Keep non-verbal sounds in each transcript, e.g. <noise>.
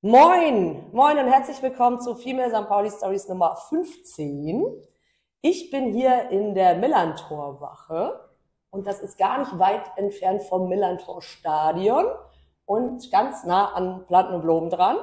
Moin, moin und herzlich willkommen zu Female St. Pauli Stories Nummer 15. Ich bin hier in der Millantor-Wache und das ist gar nicht weit entfernt vom Millantor-Stadion und ganz nah an Planten und Blumen dran.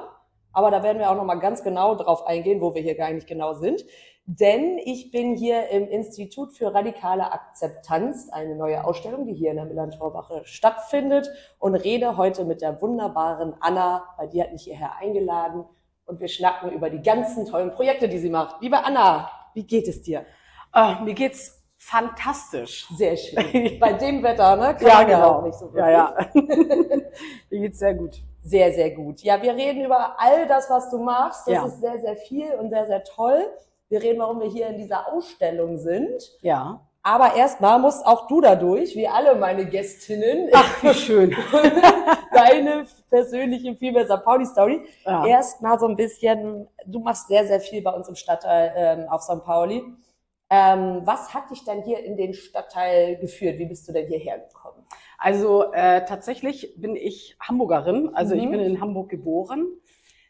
Aber da werden wir auch noch mal ganz genau drauf eingehen, wo wir hier gar nicht genau sind. Denn ich bin hier im Institut für radikale Akzeptanz, eine neue Ausstellung, die hier in der Millantorwache stattfindet und rede heute mit der wunderbaren Anna, weil die hat mich hierher eingeladen und wir schnacken über die ganzen tollen Projekte, die sie macht. Liebe Anna, wie geht es dir? Oh, mir geht's fantastisch. Sehr schön. <laughs> Bei dem Wetter, ne? Kann ja, genau. Auch nicht so wirklich. Ja, ja. <laughs> mir geht's sehr gut sehr, sehr gut. Ja, wir reden über all das, was du machst. Das ja. ist sehr, sehr viel und sehr, sehr toll. Wir reden, warum wir hier in dieser Ausstellung sind. Ja. Aber erstmal musst auch du dadurch, wie alle meine Gästinnen. Ach, wie schön. <laughs> deine persönliche Female St. Pauli Story. Ja. Erstmal so ein bisschen, du machst sehr, sehr viel bei uns im Stadtteil ähm, auf St. Pauli. Ähm, was hat dich dann hier in den Stadtteil geführt? Wie bist du denn hierher gekommen? Also äh, tatsächlich bin ich Hamburgerin, also mhm. ich bin in Hamburg geboren.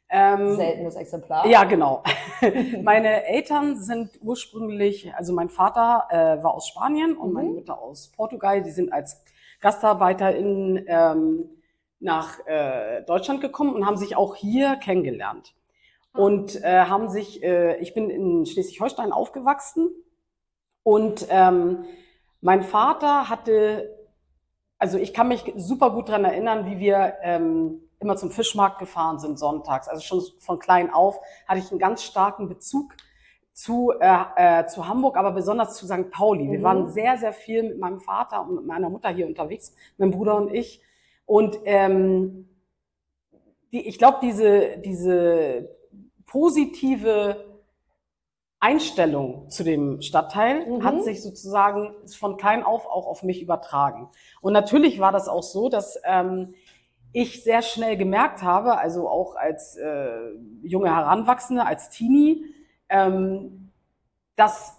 Ähm, Seltenes Exemplar. Ja, genau. <laughs> meine Eltern sind ursprünglich, also mein Vater äh, war aus Spanien und mhm. meine Mutter aus Portugal. Die sind als Gastarbeiter in, ähm, nach äh, Deutschland gekommen und haben sich auch hier kennengelernt. Ah. Und äh, haben sich, äh, ich bin in Schleswig-Holstein aufgewachsen und ähm, mein Vater hatte also ich kann mich super gut dran erinnern, wie wir ähm, immer zum Fischmarkt gefahren sind sonntags. Also schon von klein auf hatte ich einen ganz starken Bezug zu, äh, äh, zu Hamburg, aber besonders zu St. Pauli. Mhm. Wir waren sehr, sehr viel mit meinem Vater und mit meiner Mutter hier unterwegs, mein Bruder und ich. Und ähm, die, ich glaube, diese, diese positive Einstellung zu dem Stadtteil mhm. hat sich sozusagen von klein auf auch auf mich übertragen. Und natürlich war das auch so, dass ähm, ich sehr schnell gemerkt habe, also auch als äh, junge Heranwachsende, als Teenie, ähm, dass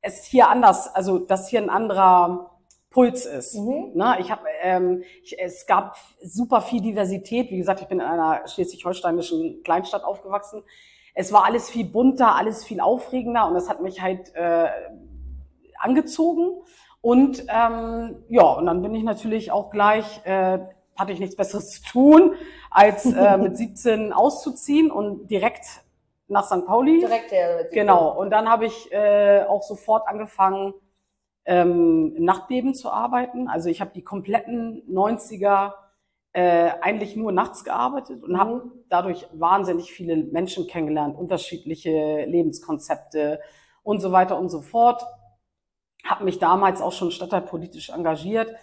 es hier anders, also dass hier ein anderer Puls ist. Mhm. Ne? Ich habe, ähm, ich, es gab super viel Diversität. Wie gesagt, ich bin in einer schleswig-holsteinischen Kleinstadt aufgewachsen es war alles viel bunter, alles viel aufregender und das hat mich halt äh, angezogen. Und ähm, ja, und dann bin ich natürlich auch gleich, äh, hatte ich nichts Besseres zu tun, als äh, mit 17 auszuziehen und direkt nach St. Pauli. Direkt her. Genau. Und dann habe ich äh, auch sofort angefangen, ähm, im Nachtbeben zu arbeiten. Also ich habe die kompletten 90er äh, eigentlich nur nachts gearbeitet und mhm. habe dadurch wahnsinnig viele Menschen kennengelernt, unterschiedliche Lebenskonzepte und so weiter und so fort. Habe mich damals auch schon stadtteilpolitisch engagiert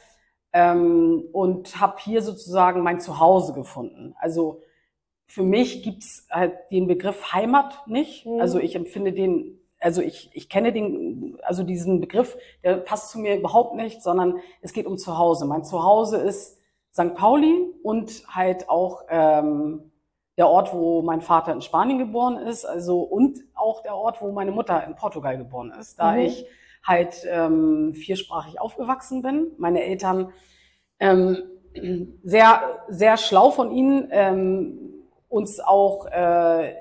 ähm, und habe hier sozusagen mein Zuhause gefunden. Also für mich gibt's halt den Begriff Heimat nicht. Mhm. Also ich empfinde den, also ich, ich kenne den, also diesen Begriff, der passt zu mir überhaupt nicht, sondern es geht um Zuhause. Mein Zuhause ist St. Pauli und halt auch ähm, der Ort, wo mein Vater in Spanien geboren ist, also und auch der Ort, wo meine Mutter in Portugal geboren ist, da mhm. ich halt ähm, viersprachig aufgewachsen bin. Meine Eltern ähm, sehr, sehr schlau von ihnen, ähm, uns auch äh,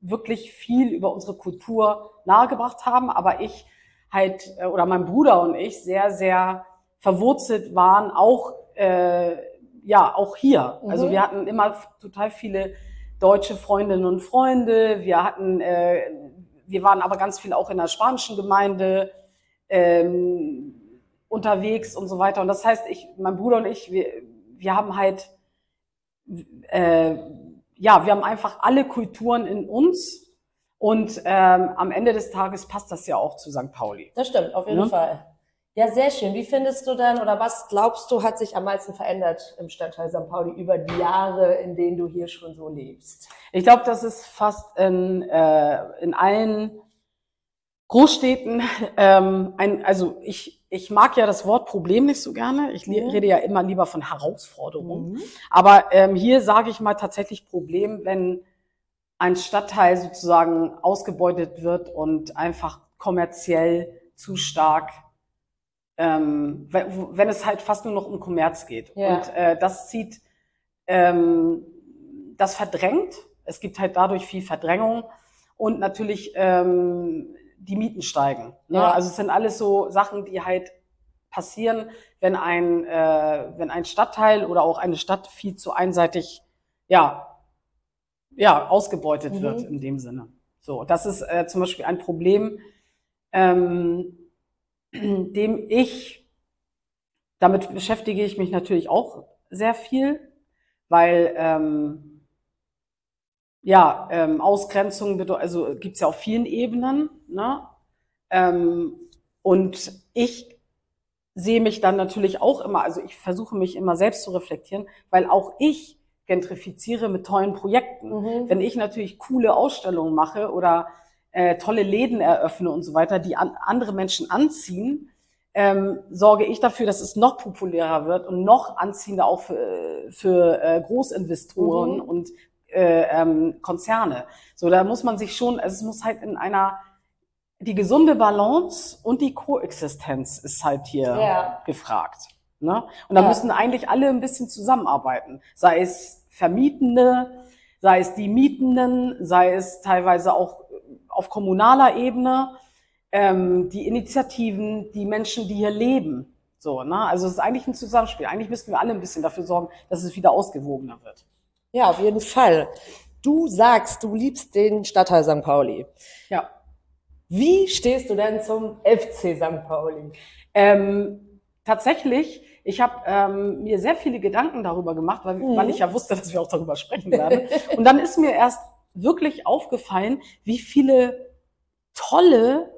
wirklich viel über unsere Kultur nahegebracht haben, aber ich halt, äh, oder mein Bruder und ich sehr, sehr verwurzelt waren, auch, äh, ja, auch hier. Mhm. Also wir hatten immer total viele deutsche Freundinnen und Freunde, wir hatten, äh, wir waren aber ganz viel auch in der spanischen Gemeinde, ähm, unterwegs und so weiter. Und das heißt, ich, mein Bruder und ich, wir, wir haben halt, äh, ja, wir haben einfach alle Kulturen in uns. Und ähm, am Ende des Tages passt das ja auch zu St. Pauli. Das stimmt, auf jeden ja? Fall. Ja, sehr schön. Wie findest du denn oder was glaubst du, hat sich am meisten verändert im Stadtteil St. Pauli über die Jahre, in denen du hier schon so lebst? Ich glaube, das ist fast in, äh, in allen Großstädten ähm, ein, also ich ich mag ja das Wort Problem nicht so gerne. Ich mhm. rede ja immer lieber von Herausforderungen. Mhm. Aber ähm, hier sage ich mal tatsächlich Problem, wenn ein Stadtteil sozusagen ausgebeutet wird und einfach kommerziell zu stark, ähm, wenn es halt fast nur noch um Kommerz geht. Ja. Und äh, das zieht, ähm, das verdrängt. Es gibt halt dadurch viel Verdrängung und natürlich ähm, die Mieten steigen. Ne? Ja. Also es sind alles so Sachen, die halt passieren, wenn ein, äh, wenn ein Stadtteil oder auch eine Stadt viel zu einseitig, ja, ja, ausgebeutet mhm. wird in dem Sinne. So, das ist äh, zum Beispiel ein Problem, ähm, dem ich, damit beschäftige ich mich natürlich auch sehr viel, weil ähm, ja, ähm, Ausgrenzung bedeutet, also gibt's ja auf vielen Ebenen. Ne? Ähm, und ich sehe mich dann natürlich auch immer, also ich versuche mich immer selbst zu reflektieren, weil auch ich gentrifiziere mit tollen Projekten. Mhm. Wenn ich natürlich coole Ausstellungen mache oder äh, tolle Läden eröffne und so weiter, die an, andere Menschen anziehen, ähm, sorge ich dafür, dass es noch populärer wird und noch anziehender auch für, für äh, Großinvestoren mhm. und äh, ähm, Konzerne. So, da muss man sich schon, also es muss halt in einer die gesunde Balance und die Koexistenz ist halt hier ja. gefragt. Ne? Und da ja. müssen eigentlich alle ein bisschen zusammenarbeiten. Sei es Vermietende, sei es die Mietenden, sei es teilweise auch auf kommunaler Ebene, ähm, die Initiativen, die Menschen, die hier leben. So, ne? Also es ist eigentlich ein Zusammenspiel. Eigentlich müssten wir alle ein bisschen dafür sorgen, dass es wieder ausgewogener wird. Ja, auf jeden Fall. Du sagst, du liebst den Stadtteil St. Pauli. Ja. Wie stehst du denn zum FC St. Pauli? Ähm, tatsächlich, ich habe ähm, mir sehr viele Gedanken darüber gemacht, weil, mhm. weil ich ja wusste, dass wir auch darüber sprechen <laughs> werden. Und dann ist mir erst wirklich aufgefallen, wie viele tolle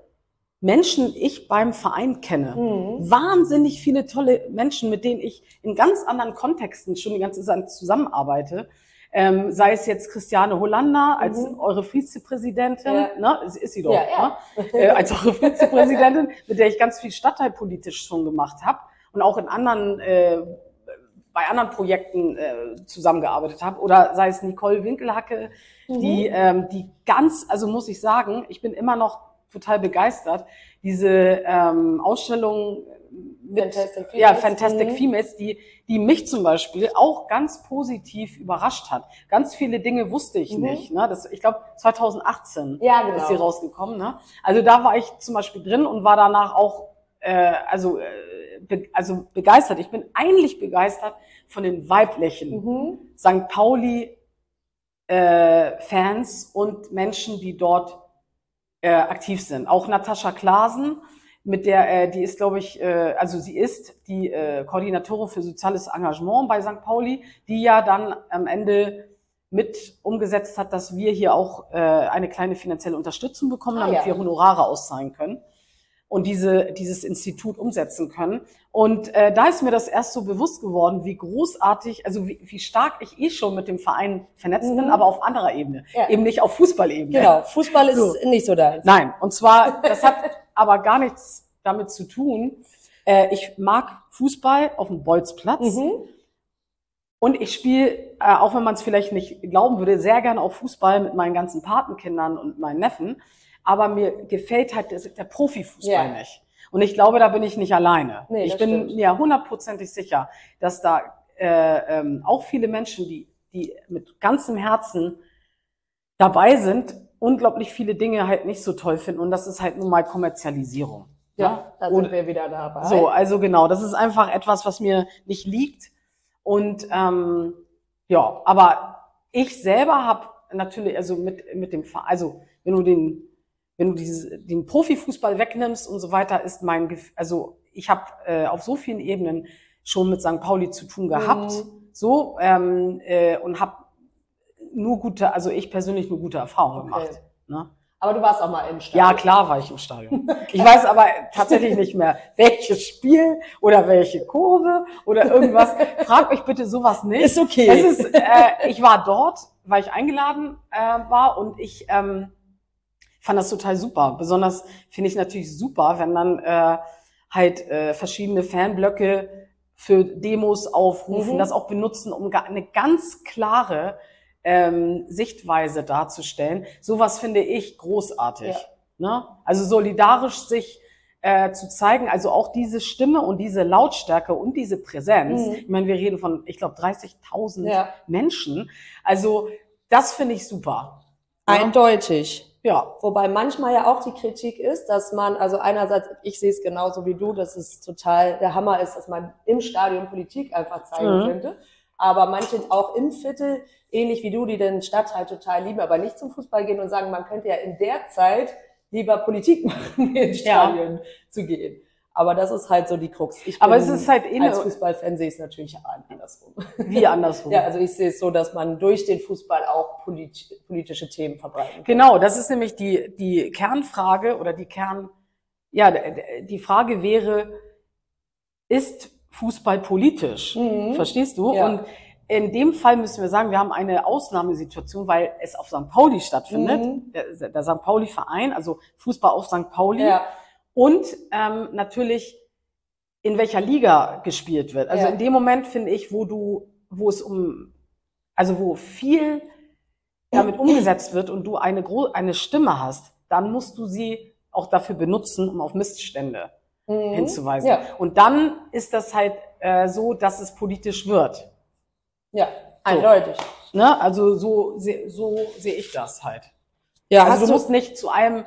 Menschen ich beim Verein kenne. Mhm. Wahnsinnig viele tolle Menschen, mit denen ich in ganz anderen Kontexten schon die ganze Zeit zusammenarbeite. Ähm, sei es jetzt Christiane Hollander als mhm. eure Vizepräsidentin, ja. ne, ist sie doch, ja, ja. Ne? <laughs> Äh, als eure Vizepräsidentin, mit der ich ganz viel stadtteilpolitisch schon gemacht habe und auch in anderen äh, bei anderen Projekten äh, zusammengearbeitet habe. Oder sei es Nicole Winkelhacke, mhm. die, ähm, die ganz, also muss ich sagen, ich bin immer noch total begeistert, diese ähm, Ausstellung mit Fantastic ja, Fantastic mhm. Females, die, die mich zum Beispiel auch ganz positiv überrascht hat. Ganz viele Dinge wusste ich mhm. nicht. Ne? Das, ich glaube, 2018 ja, genau. ist sie rausgekommen. Ne? Also da war ich zum Beispiel drin und war danach auch äh, also, äh, be, also begeistert. Ich bin eigentlich begeistert von den weiblichen mhm. St. Pauli äh, und Menschen, die dort äh, aktiv sind. Auch Natascha Klasen, mit der, äh, die ist, glaube ich, äh, also sie ist die äh, Koordinatorin für soziales Engagement bei St. Pauli, die ja dann am Ende mit umgesetzt hat, dass wir hier auch äh, eine kleine finanzielle Unterstützung bekommen, ah, damit ja. wir Honorare auszahlen können und diese, dieses Institut umsetzen können. Und äh, da ist mir das erst so bewusst geworden, wie großartig, also wie, wie stark ich eh schon mit dem Verein vernetzt mhm. bin, aber auf anderer Ebene, ja. eben nicht auf Fußballebene. Genau, Fußball ist so. nicht so da. Nein, und zwar, das hat <laughs> aber gar nichts damit zu tun. Äh, ich mag Fußball auf dem Bolzplatz. Mhm. Und ich spiele, äh, auch wenn man es vielleicht nicht glauben würde, sehr gerne auch Fußball mit meinen ganzen Patenkindern und meinen Neffen. Aber mir gefällt halt der, Profifußball Ja. nicht. Und ich glaube, da bin ich nicht alleine. Nee, ich bin stimmt. mir hundertprozentig sicher, dass da äh, ähm, auch viele Menschen, die, die mit ganzem Herzen dabei sind, unglaublich viele Dinge halt nicht so toll finden. Und das ist halt nun mal Kommerzialisierung. Ja, da Und sind wir wieder dabei. so, also genau, das ist einfach etwas, was mir nicht liegt. Und ähm, ja, aber ich selber habe natürlich, also mit, mit dem, also wenn du den, wenn du dieses, den Profifußball wegnimmst und so weiter, ist mein, Gef- also ich habe äh, auf so vielen Ebenen schon mit St. Pauli zu tun gehabt, Mhm. so ähm, äh, und habe nur gute, also ich persönlich nur gute Erfahrungen gemacht. Okay. Ne? Aber du warst auch mal im Stadion. Ja, klar war ich im Stadion. <laughs> Ich weiß aber tatsächlich nicht mehr, welches Spiel oder welche Kurve oder irgendwas. Frag mich bitte sowas nicht. Ist okay. Es ist, äh, ich war dort, weil ich eingeladen äh, war und ich ähm, fand das total super. Besonders finde ich natürlich super, wenn dann äh, halt äh, verschiedene Fanblöcke für Demos aufrufen, Mhm. das auch benutzen, um eine ganz klare ähm, Sichtweise darzustellen. Sowas finde ich großartig. Ja. Ne? Also solidarisch sich äh, zu zeigen, also auch diese Stimme und diese Lautstärke und diese Präsenz. Mhm. Ich meine, wir reden von, ich glaube, 30.000 Ja. Menschen. Also das finde ich super. Eindeutig. Ja. Wobei manchmal ja auch die Kritik ist, dass man, also einerseits, ich sehe es genauso wie du, dass es total der Hammer ist, dass man im Stadion Politik einfach zeigen Mhm. könnte. Aber manche auch im Viertel, ähnlich wie du, die den Stadtteil total lieben, aber nicht zum Fußball gehen und sagen, man könnte ja in der Zeit lieber Politik <laughs> machen, ins Ja. Stadion zu gehen. Aber das ist halt so die Krux. Ich Aber bin- es ist halt eh als Fußballfan sehe ich es natürlich andersrum. Wie andersrum. <laughs> Ja, also ich sehe es so, dass man durch den Fußball auch polit politische Themen verbreiten kann. Genau, das ist nämlich die, die Kernfrage oder die Kern, ja, die Frage wäre, ist Fußball politisch? Mhm. Verstehst du? Ja. Und in dem Fall müssen wir sagen, wir haben eine Ausnahmesituation, weil es auf St. Pauli stattfindet. Mhm. Der, der St. Pauli-Verein, also Fußball auf St. Pauli. Ja, Und ähm, natürlich, in welcher Liga gespielt wird. Also Ja. in dem Moment finde ich, wo du, wo es um, also wo viel damit umgesetzt wird und du eine, eine Stimme hast, dann musst du sie auch dafür benutzen, um auf Missstände Mhm. hinzuweisen. Ja, Und dann ist das halt äh, so, dass es politisch wird. ja, eindeutig. Ne? Also so, so sehe ich das halt. Ja, also du du, musst nicht zu einem,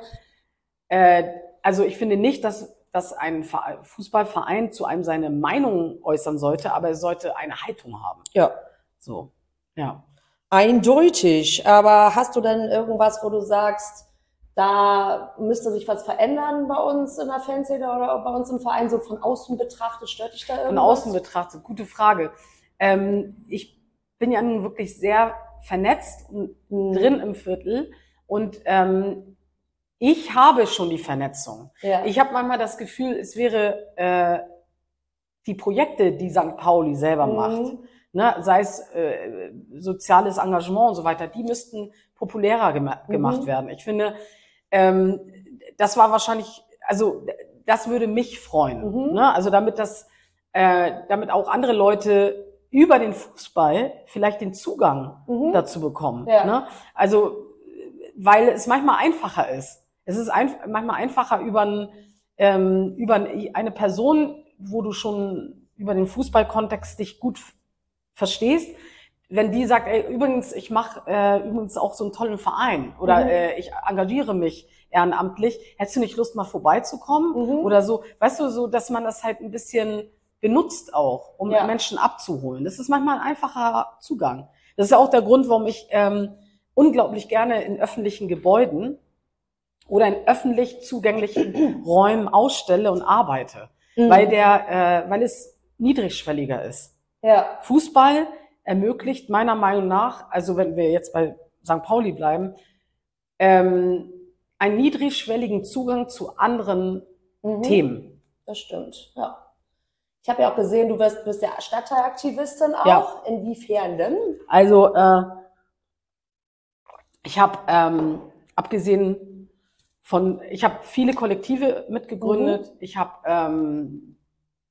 äh, also ich finde nicht, dass, dass ein Ver- Fußballverein zu einem seine Meinung äußern sollte, aber er sollte eine Haltung haben. ja, So, ja. eindeutig. Aber hast du denn irgendwas, wo du sagst, da müsste sich was verändern bei uns in der Fanszene oder bei uns im Verein, so von außen betrachtet? Stört dich da irgendwas? Von außen betrachtet, gute Frage. Ähm, ich bin ja nun wirklich sehr vernetzt und Mhm. drin im Viertel und ähm, ich habe schon die Vernetzung. Ja. Ich habe manchmal das Gefühl, es wäre äh, die Projekte, die St. Pauli selber Mhm. macht, ne, sei es äh, soziales Engagement und so weiter, die müssten populärer gema Mhm. gemacht werden. Ich finde, ähm, das war wahrscheinlich, also das würde mich freuen. Mhm. Ne? Also damit das, äh, damit auch andere Leute über den Fußball vielleicht den Zugang Mhm. dazu bekommen. Ja. Ne? Also, weil es manchmal einfacher ist. Es ist ein, manchmal einfacher über, ein, ähm, über eine Person, wo du schon über den Fußballkontext dich gut verstehst, wenn die sagt, ey, übrigens, ich mache äh, übrigens auch so einen tollen Verein oder Mhm. äh, ich engagiere mich ehrenamtlich, hättest du nicht Lust, mal vorbeizukommen? Mhm. Oder so, weißt du, so, dass man das halt ein bisschen benutzt auch, um Ja. Menschen abzuholen. Das ist manchmal ein einfacher Zugang. Das ist ja auch der Grund, warum ich ähm, unglaublich gerne in öffentlichen Gebäuden oder in öffentlich zugänglichen <clears throat> Räumen ausstelle und arbeite, Mhm. weil der, äh, weil es niedrigschwelliger ist. ja. Fußball ermöglicht meiner Meinung nach, also wenn wir jetzt bei St. Pauli bleiben, ähm, einen niedrigschwelligen Zugang zu anderen Mhm. Themen. Das stimmt, ja. Ich habe ja auch gesehen, du bist, bist ja Stadtteilaktivistin auch. Ja. Inwiefern denn? Also äh, ich habe ähm, abgesehen von, ich habe viele Kollektive mitgegründet. Ich habe ähm,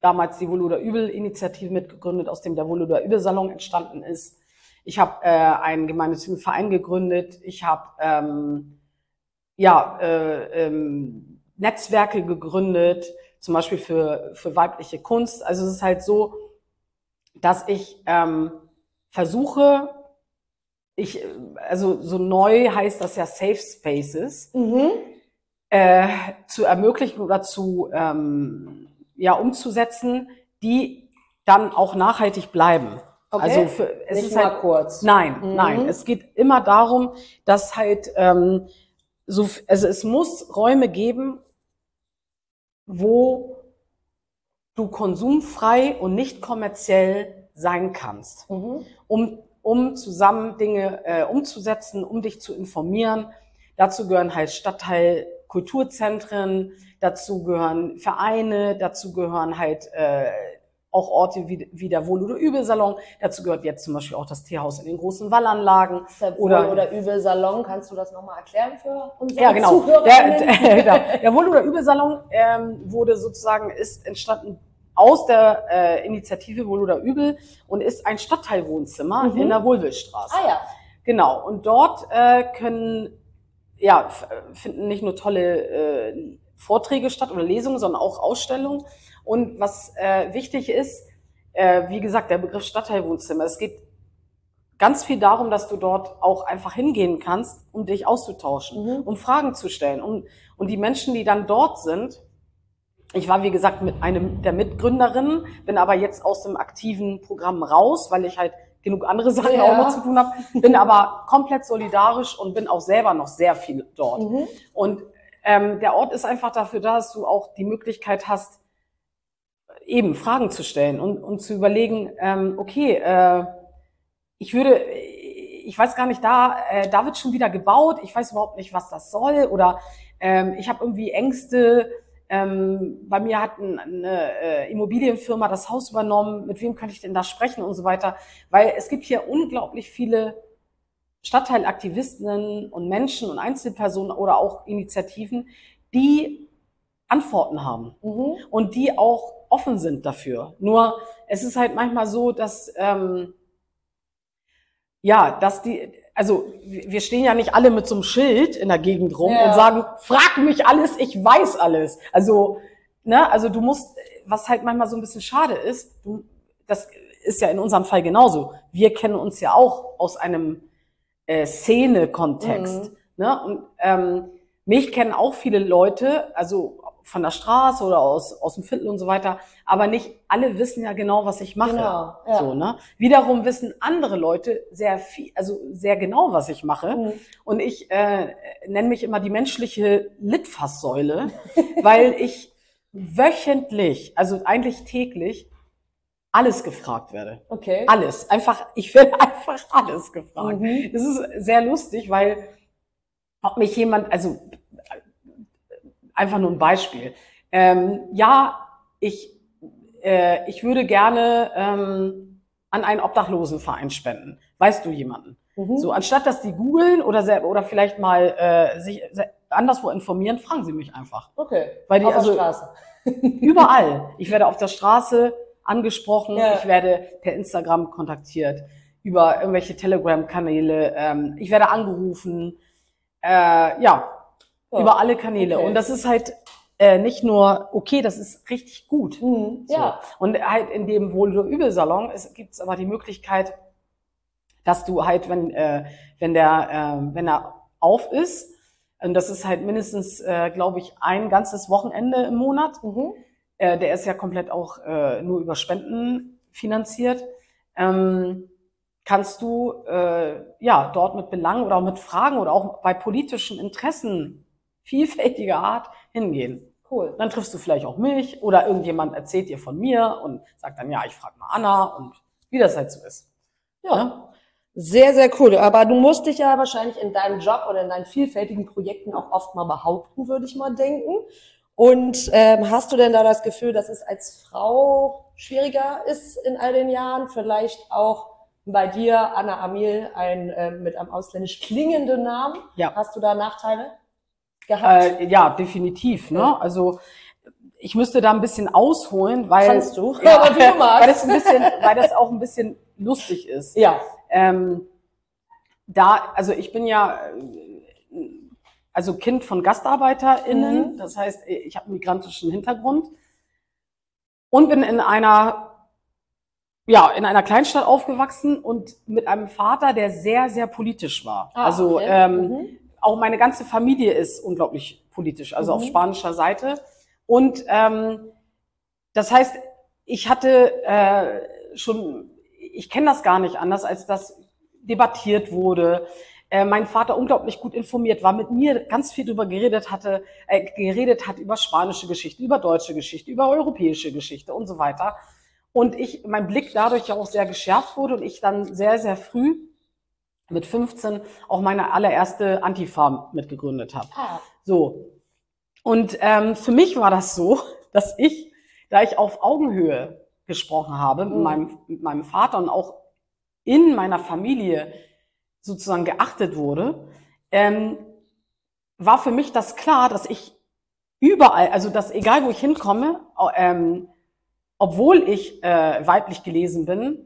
damals die Wohl oder Übel Initiative mitgegründet, aus dem der Wohl oder Übel Salon entstanden ist. Ich habe äh, einen gemeinnützigen Verein gegründet. Ich habe ähm, ja, äh, ähm, Netzwerke gegründet, zum Beispiel für, für weibliche Kunst. Also es ist halt so, dass ich ähm, versuche, ich, also so neu heißt das ja Safe Spaces, Mhm. Äh, zu ermöglichen oder zu ähm, ja, umzusetzen, die dann auch nachhaltig bleiben. Okay. Also für, es Nicht ist mal halt kurz. Nein, Mhm. nein. Es geht immer darum, dass halt ähm, so, also es muss Räume geben, wo du konsumfrei und nicht kommerziell sein kannst, Mhm. um, um zusammen Dinge äh, umzusetzen, um dich zu informieren. Dazu gehören halt Stadtteil Kulturzentren, dazu gehören Vereine, dazu gehören halt äh, auch Orte wie, wie der Wohl- oder Übelsalon. Dazu gehört jetzt zum Beispiel auch das Teehaus in den großen Wallanlagen. Der Oder- Wohl- oder Übel-Salon, kannst du das nochmal erklären für unsere Ja, genau. Der, <laughs> der, der, der Wohl- oder Übelsalon ähm, wurde sozusagen, ist entstanden aus der äh, Initiative Wohl oder Übel und ist ein Stadtteilwohnzimmer Mhm. in der Wohlwillstraße. ah ja. Genau. Und dort äh, können, ja, finden nicht nur tolle äh, Vorträge statt oder Lesungen, sondern auch Ausstellungen. Und was äh, wichtig ist, äh, wie gesagt, der Begriff Stadtteilwohnzimmer. Es geht ganz viel darum, dass du dort auch einfach hingehen kannst, um dich auszutauschen, Mhm. um Fragen zu stellen. Um, und die Menschen, die dann dort sind, ich war, wie gesagt, mit einem der Mitgründerinnen, bin aber jetzt aus dem aktiven Programm raus, weil ich halt genug andere <laughs> Sachen Ja. auch noch zu tun habe, bin aber komplett solidarisch und bin auch selber noch sehr viel dort. Mhm. Und ähm, der Ort ist einfach dafür da, dass du auch die Möglichkeit hast, eben Fragen zu stellen und, und zu überlegen, ähm, okay, äh, ich würde, ich weiß gar nicht, da, äh, da wird schon wieder gebaut, ich weiß überhaupt nicht, was das soll oder ähm, ich habe irgendwie Ängste. Ähm, bei mir hat ein, eine äh, Immobilienfirma das Haus übernommen, mit wem könnte ich denn da sprechen und so weiter, weil es gibt hier unglaublich viele Stadtteilaktivistinnen und Menschen und Einzelpersonen oder auch Initiativen, die Antworten haben Mhm. und die auch offen sind dafür. Nur es ist halt manchmal so, dass ähm, ja, dass die, also wir stehen ja nicht alle mit so einem Schild in der Gegend rum Ja. und sagen, frag mich alles, ich weiß alles. Also, ne, also du musst, was halt manchmal so ein bisschen schade ist, du, das ist ja in unserem Fall genauso. Wir kennen uns ja auch aus einem äh, Szene-Kontext. Mhm. Ne? Und ähm, mich kennen auch viele Leute, also von der Straße oder aus, aus dem Viertel und so weiter, aber nicht alle wissen ja genau, was ich mache. Genau, ja. So, ne? Wiederum wissen andere Leute sehr viel, also sehr genau, was ich mache. Mhm. Und ich äh, nenne mich immer die menschliche Litfaßsäule, <laughs> weil ich wöchentlich, also eigentlich täglich, alles gefragt werde. Okay. Alles. Einfach, ich werde <laughs> einfach alles gefragt. Mhm. Das ist sehr lustig, weil ob mich jemand, also einfach nur ein Beispiel. Ähm, ja, ich, äh, ich würde gerne ähm, an einen Obdachlosenverein spenden. Weißt du jemanden? Mhm. So, anstatt dass die googeln oder oder vielleicht mal äh, sich anderswo informieren, fragen sie mich einfach. Okay. Weil die, Auf also, der Straße. <laughs> Überall. Ich werde auf der Straße angesprochen, Ja. ich werde per Instagram kontaktiert, über irgendwelche Telegram-Kanäle, ähm, ich werde angerufen, äh, ja, Ja. über alle Kanäle. Okay. Und das ist halt äh, nicht nur okay, das ist richtig gut. Mhm. So. Ja. Und halt in dem Wohl- oder Übelsalon gibt es aber die Möglichkeit, dass du halt, wenn, äh, wenn der, äh, wenn er auf ist, und das ist halt mindestens, äh, glaube ich, ein ganzes Wochenende im Monat, Mhm. äh, der ist ja komplett auch äh, nur über Spenden finanziert, ähm, kannst du äh, ja dort mit Belangen oder auch mit Fragen oder auch bei politischen Interessen vielfältiger Art hingehen. Cool. Dann triffst du vielleicht auch mich oder irgendjemand erzählt dir von mir und sagt dann, ja, ich frage mal Anna und wie das halt so ist. Ja. Sehr, sehr cool. Aber du musst dich ja wahrscheinlich in deinem Job oder in deinen vielfältigen Projekten auch oft mal behaupten, würde ich mal denken. Und ähm, hast du denn da das Gefühl, dass es als Frau schwieriger ist in all den Jahren? Vielleicht auch bei dir, Anna Amil, ein ähm, mit einem ausländisch klingenden Namen. Ja. Hast du da Nachteile gehabt? Äh, ja, definitiv. Ne? Ja. Also ich müsste da ein bisschen ausholen, weil, Kannst du. ja, Aber <laughs> du weil das ein bisschen, weil das auch ein bisschen lustig ist. ja. Ähm, da, also ich bin ja, also Kind von GastarbeiterInnen, Mhm. das heißt, ich habe einen migrantischen Hintergrund und bin in einer, ja, in einer Kleinstadt aufgewachsen und mit einem Vater, der sehr, sehr politisch war. Ah, also okay. ähm, Mhm. Auch meine ganze Familie ist unglaublich politisch, also auf Mhm. spanischer Seite. Und ähm, das heißt, ich hatte äh, schon, ich kenne das gar nicht anders, als dass debattiert wurde. Äh, mein Vater unglaublich gut informiert war, mit mir ganz viel darüber geredet hatte, äh, geredet hat über spanische Geschichte, über deutsche Geschichte, über europäische Geschichte und so weiter. Und ich, mein Blick dadurch ja auch sehr geschärft wurde und ich dann sehr, sehr früh mit 15 auch meine allererste Antifa mitgegründet habe. Ah, So. Und ähm, für mich war das so, <laughs> dass ich, da ich auf Augenhöhe gesprochen habe mit, Mhm. meinem, mit meinem Vater und auch in meiner Familie sozusagen geachtet wurde, ähm, war für mich das klar, dass ich überall, also dass egal wo ich hinkomme, ähm, obwohl ich äh, weiblich gelesen bin,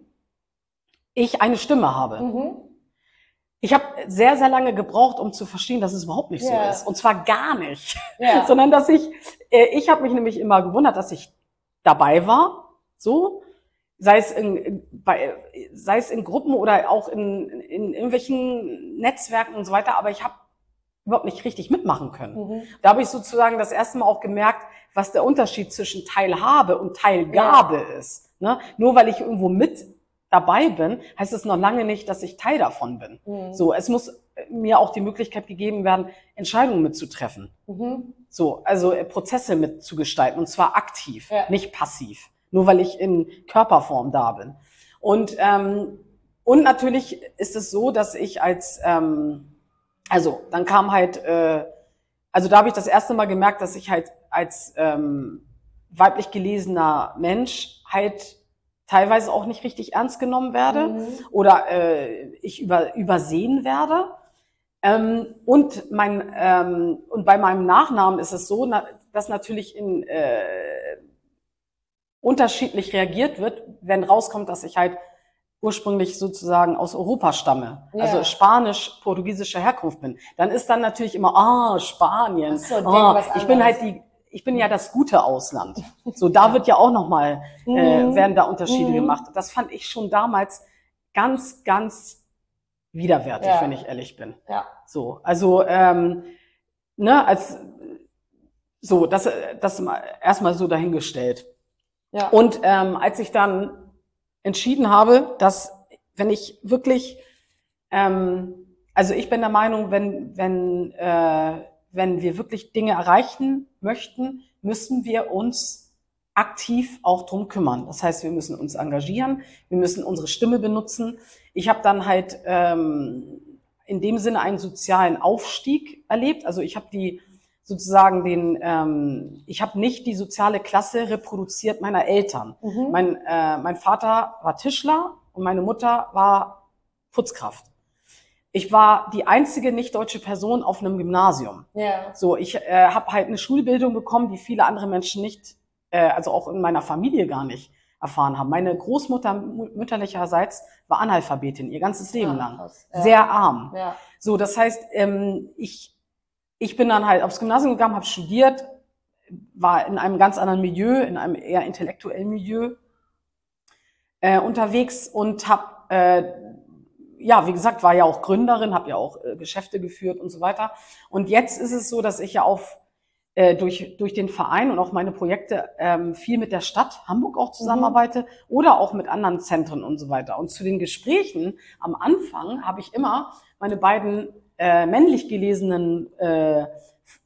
ich eine Stimme habe. mhm. Ich habe sehr, sehr lange gebraucht, um zu verstehen, dass es überhaupt nicht Ja. so ist. Und zwar gar nicht. Ja. <laughs> Sondern dass ich, äh, ich habe mich nämlich immer gewundert, dass ich dabei war, so, sei es in, bei, sei es in Gruppen oder auch in, in irgendwelchen Netzwerken und so weiter, aber ich habe überhaupt nicht richtig mitmachen können. Mhm. Da habe ich sozusagen das erste Mal auch gemerkt, was der Unterschied zwischen Teilhabe und Teilgabe ist. Ne? Nur weil ich irgendwo mit dabei bin, heißt es noch lange nicht, dass ich Teil davon bin. Mhm. So, es muss mir auch die Möglichkeit gegeben werden, Entscheidungen mitzutreffen. Mhm. So, also äh, Prozesse mitzugestalten und zwar aktiv, Ja. nicht passiv. Nur weil ich in Körperform da bin. Und ähm, und natürlich ist es so, dass ich als ähm, also dann kam halt äh, also da habe ich das erste Mal gemerkt, dass ich halt als ähm, weiblich gelesener Mensch halt teilweise auch nicht richtig ernst genommen werde Mhm. oder äh, ich über, übersehen werde. Ähm, und, mein, ähm, und bei meinem Nachnamen ist es so, na, dass natürlich in, äh, unterschiedlich reagiert wird, wenn rauskommt, dass ich halt ursprünglich sozusagen aus Europa stamme, Ja. also spanisch-portugiesischer Herkunft bin, dann ist dann natürlich immer, ah, Spanien, so, ah, ich bin halt die, ich bin ja das gute Ausland. <laughs> So, da wird ja auch nochmal, äh, Mhm. werden da Unterschiede Mhm. gemacht. Das fand ich schon damals ganz, ganz widerwärtig, Ja. wenn ich ehrlich bin. Ja. So, also, ähm, ne, als, so, das, das mal- erstmal so dahingestellt. Ja. Und ähm, als ich dann entschieden habe, dass wenn ich wirklich, ähm, also ich bin der Meinung, wenn, wenn, äh, wenn wir wirklich Dinge erreichen möchten, müssen wir uns aktiv auch drum kümmern. Das heißt, wir müssen uns engagieren, wir müssen unsere Stimme benutzen. Ich habe dann halt ähm, in dem Sinne einen sozialen Aufstieg erlebt. Also ich habe die sozusagen den, ähm, ich habe nicht die soziale Klasse reproduziert meiner Eltern. Mhm. Mein, äh, mein Vater war Tischler und meine Mutter war Putzkraft. Ich war die einzige nicht deutsche Person auf einem Gymnasium. ja. So, ich äh, habe halt eine Schulbildung bekommen, die viele andere Menschen nicht, äh, also auch in meiner Familie gar nicht erfahren haben. Meine Großmutter mu- mütterlicherseits war Analphabetin ihr ganzes Leben Ah, lang. krass. Ja. Sehr arm. Ja. So, das heißt, ähm, ich, ich bin dann halt aufs Gymnasium gegangen, habe studiert, war in einem ganz anderen Milieu, in einem eher intellektuellen Milieu äh, unterwegs und habe, äh, ja, wie gesagt, war ja auch Gründerin, habe ja auch äh, Geschäfte geführt und so weiter. Und jetzt ist es so, dass ich ja auf äh, durch, durch den Verein und auch meine Projekte ähm, viel mit der Stadt Hamburg auch zusammenarbeite oder auch mit anderen Zentren und so weiter. Und zu den Gesprächen am Anfang habe ich immer meine beiden äh, männlich gelesenen äh,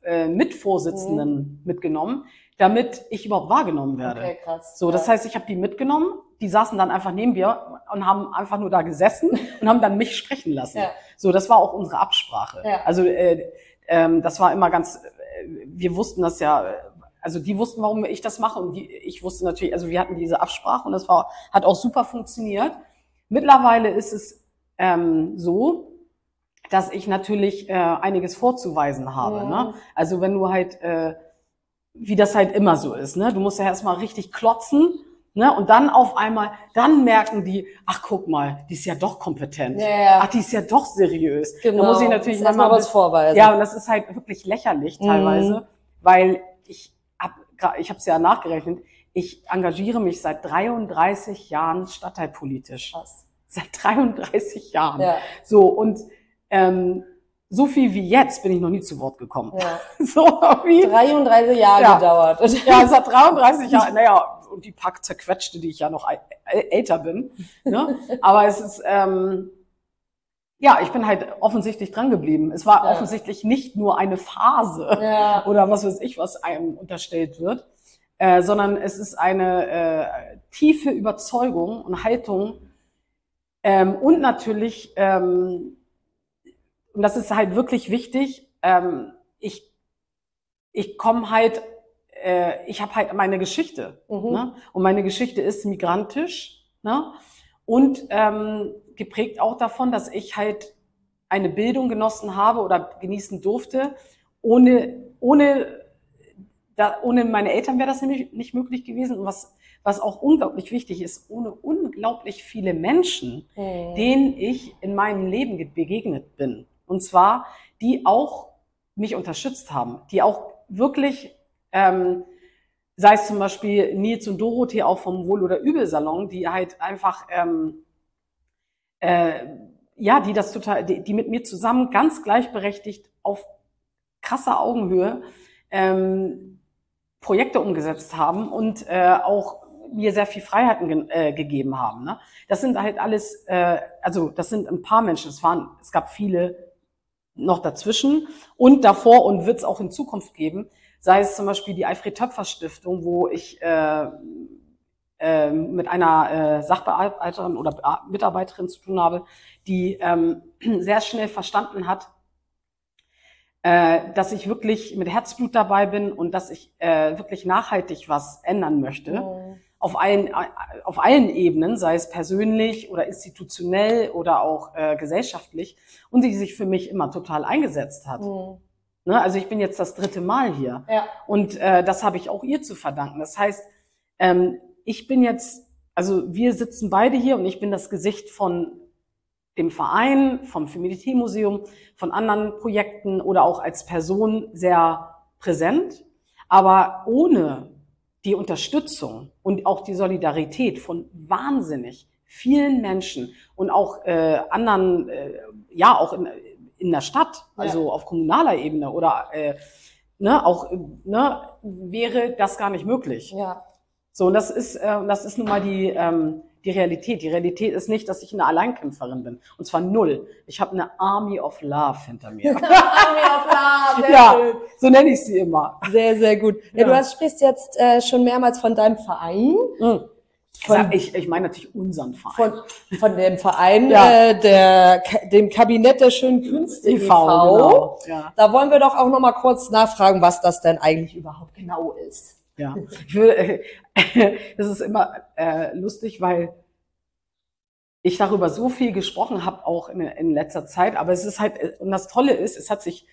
äh, Mitvorsitzenden mitgenommen, damit ich überhaupt wahrgenommen werde. Okay, krass. So, das ja. heißt, ich habe die mitgenommen, die saßen dann einfach neben mir und haben einfach nur da gesessen und haben dann mich sprechen lassen. Ja. So, das war auch unsere Absprache. Ja. Also äh, ähm, das war immer ganz, äh, wir wussten das ja, also die wussten, warum ich das mache und die, ich wusste natürlich, also wir hatten diese Absprache und das war, hat auch super funktioniert. Mittlerweile ist es ähm, so, dass ich natürlich äh, einiges vorzuweisen habe. Mhm. Ne? Also wenn du halt, äh, wie das halt immer so ist, ne? du musst ja erstmal richtig klotzen, Ne? Und dann auf einmal, dann merken die, ach guck mal, die ist ja doch kompetent. Ja, ja. Ach, die ist ja doch seriös. Genau. Da muss ich natürlich mal was vorweisen. Ja, und das ist halt wirklich lächerlich Mhm. teilweise, weil ich hab, ich habe es ja nachgerechnet, ich engagiere mich seit 33 Jahren stadtteilpolitisch. Krass. Seit 33 Jahren. Ja, So, und ähm, so viel wie jetzt bin ich noch nie zu Wort gekommen. ja. <laughs> So wie 33 Jahre Ja. gedauert. ja, es hat 33 Jahre, <laughs> naja, und die Pack zerquetschte, die ich ja noch äl- älter bin. Ne? Aber es ist, ähm, ja, ich bin halt offensichtlich dran geblieben. Es war Ja. offensichtlich nicht nur eine Phase Ja. <laughs> oder was weiß ich, was einem unterstellt wird, äh, sondern es ist eine äh, tiefe Überzeugung und Haltung ähm, und natürlich, ähm, und das ist halt wirklich wichtig, ähm, ich, ich komme halt, äh, ich habe halt meine Geschichte. Mhm. Ne? Und meine Geschichte ist migrantisch ne? und ähm, geprägt auch davon, dass ich halt eine Bildung genossen habe oder genießen durfte. Ohne, ohne, da, ohne meine Eltern wäre das nämlich nicht möglich gewesen. Und was, was auch unglaublich wichtig ist, ohne unglaublich viele Menschen, Mhm. denen ich in meinem Leben ge- begegnet bin. Und zwar, die auch mich unterstützt haben, die auch wirklich, ähm, sei es zum Beispiel Nils und Dorothee auch vom Wohl- oder Übelsalon, die halt einfach, ähm, äh, ja, die das total, die, die mit mir zusammen ganz gleichberechtigt auf krasser Augenhöhe ähm, Projekte umgesetzt haben und äh, auch mir sehr viel Freiheiten ge äh, gegeben haben. Ne? Das sind halt alles, äh, also das sind ein paar Menschen. Es waren, es gab viele noch dazwischen und davor und wird es auch in Zukunft geben. Sei es zum Beispiel die Alfred Töpfer Stiftung, wo ich äh, äh, mit einer äh, Sachbearbeiterin oder Be- Mitarbeiterin zu tun habe, die ähm, <clears throat> sehr schnell verstanden hat, äh, dass ich wirklich mit Herzblut dabei bin und dass ich äh, wirklich nachhaltig was ändern möchte Mhm. auf allen, auf allen Ebenen, sei es persönlich oder institutionell oder auch äh, gesellschaftlich, und die sich für mich immer total eingesetzt hat. Mhm. Ne? Also ich bin jetzt das dritte Mal hier Ja. und äh, das habe ich auch ihr zu verdanken. Das heißt, ähm, ich bin jetzt, also wir sitzen beide hier und ich bin das Gesicht von dem Verein, vom Feminitätmuseum, von anderen Projekten oder auch als Person sehr präsent. Aber ohne die Unterstützung und auch die Solidarität von wahnsinnig vielen Menschen und auch äh, anderen, äh, ja, auch in, in der Stadt, also auf kommunaler Ebene oder äh, ne, auch, ne, wäre das gar nicht möglich. Ja. So, und das ist, äh, das ist nun mal die, ähm, die Realität. Die Realität ist nicht, dass ich eine Alleinkämpferin bin. Und zwar null. Ich habe eine Army of Love hinter mir. <laughs> Army of Love, ja, schön. so nenne ich sie immer. Sehr, sehr gut. Ja, Ja. du hast, sprichst jetzt äh, schon mehrmals von deinem Verein. Mhm. Von- Ich, ich meine natürlich unseren Verein. Von, von dem Verein, Ja. äh, der, dem Kabinett der schönen Künste e.V. genau. Ja, Da wollen wir doch auch noch mal kurz nachfragen, was das denn eigentlich überhaupt genau ist. ja. Ich will, äh, <laughs> das ist immer äh, lustig, weil ich darüber so viel gesprochen habe, auch in, in letzter Zeit. Aber es ist halt, äh, und das Tolle ist, es hat sich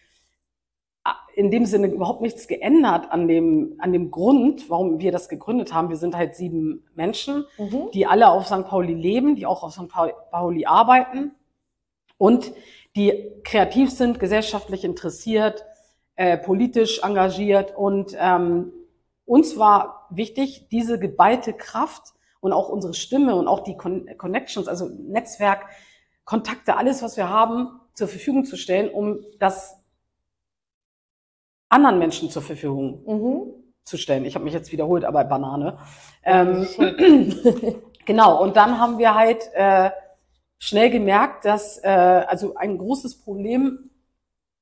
in dem Sinne überhaupt nichts geändert an dem, an dem Grund, warum wir das gegründet haben. Wir sind halt sieben Menschen, Mhm. die alle auf St. Pauli leben, die auch auf St. Paul- Pauli arbeiten und die kreativ sind, gesellschaftlich interessiert, äh, politisch engagiert. Und ähm, uns war wichtig, diese geballte Kraft und auch unsere Stimme und auch die Con Connections, also Netzwerk, Kontakte, alles, was wir haben, zur Verfügung zu stellen, um das anderen Menschen zur Verfügung Mhm. zu stellen. Ich habe mich jetzt wiederholt, aber Banane. Ähm, <clears throat> genau, und dann haben wir halt äh, schnell gemerkt, dass äh, also ein großes Problem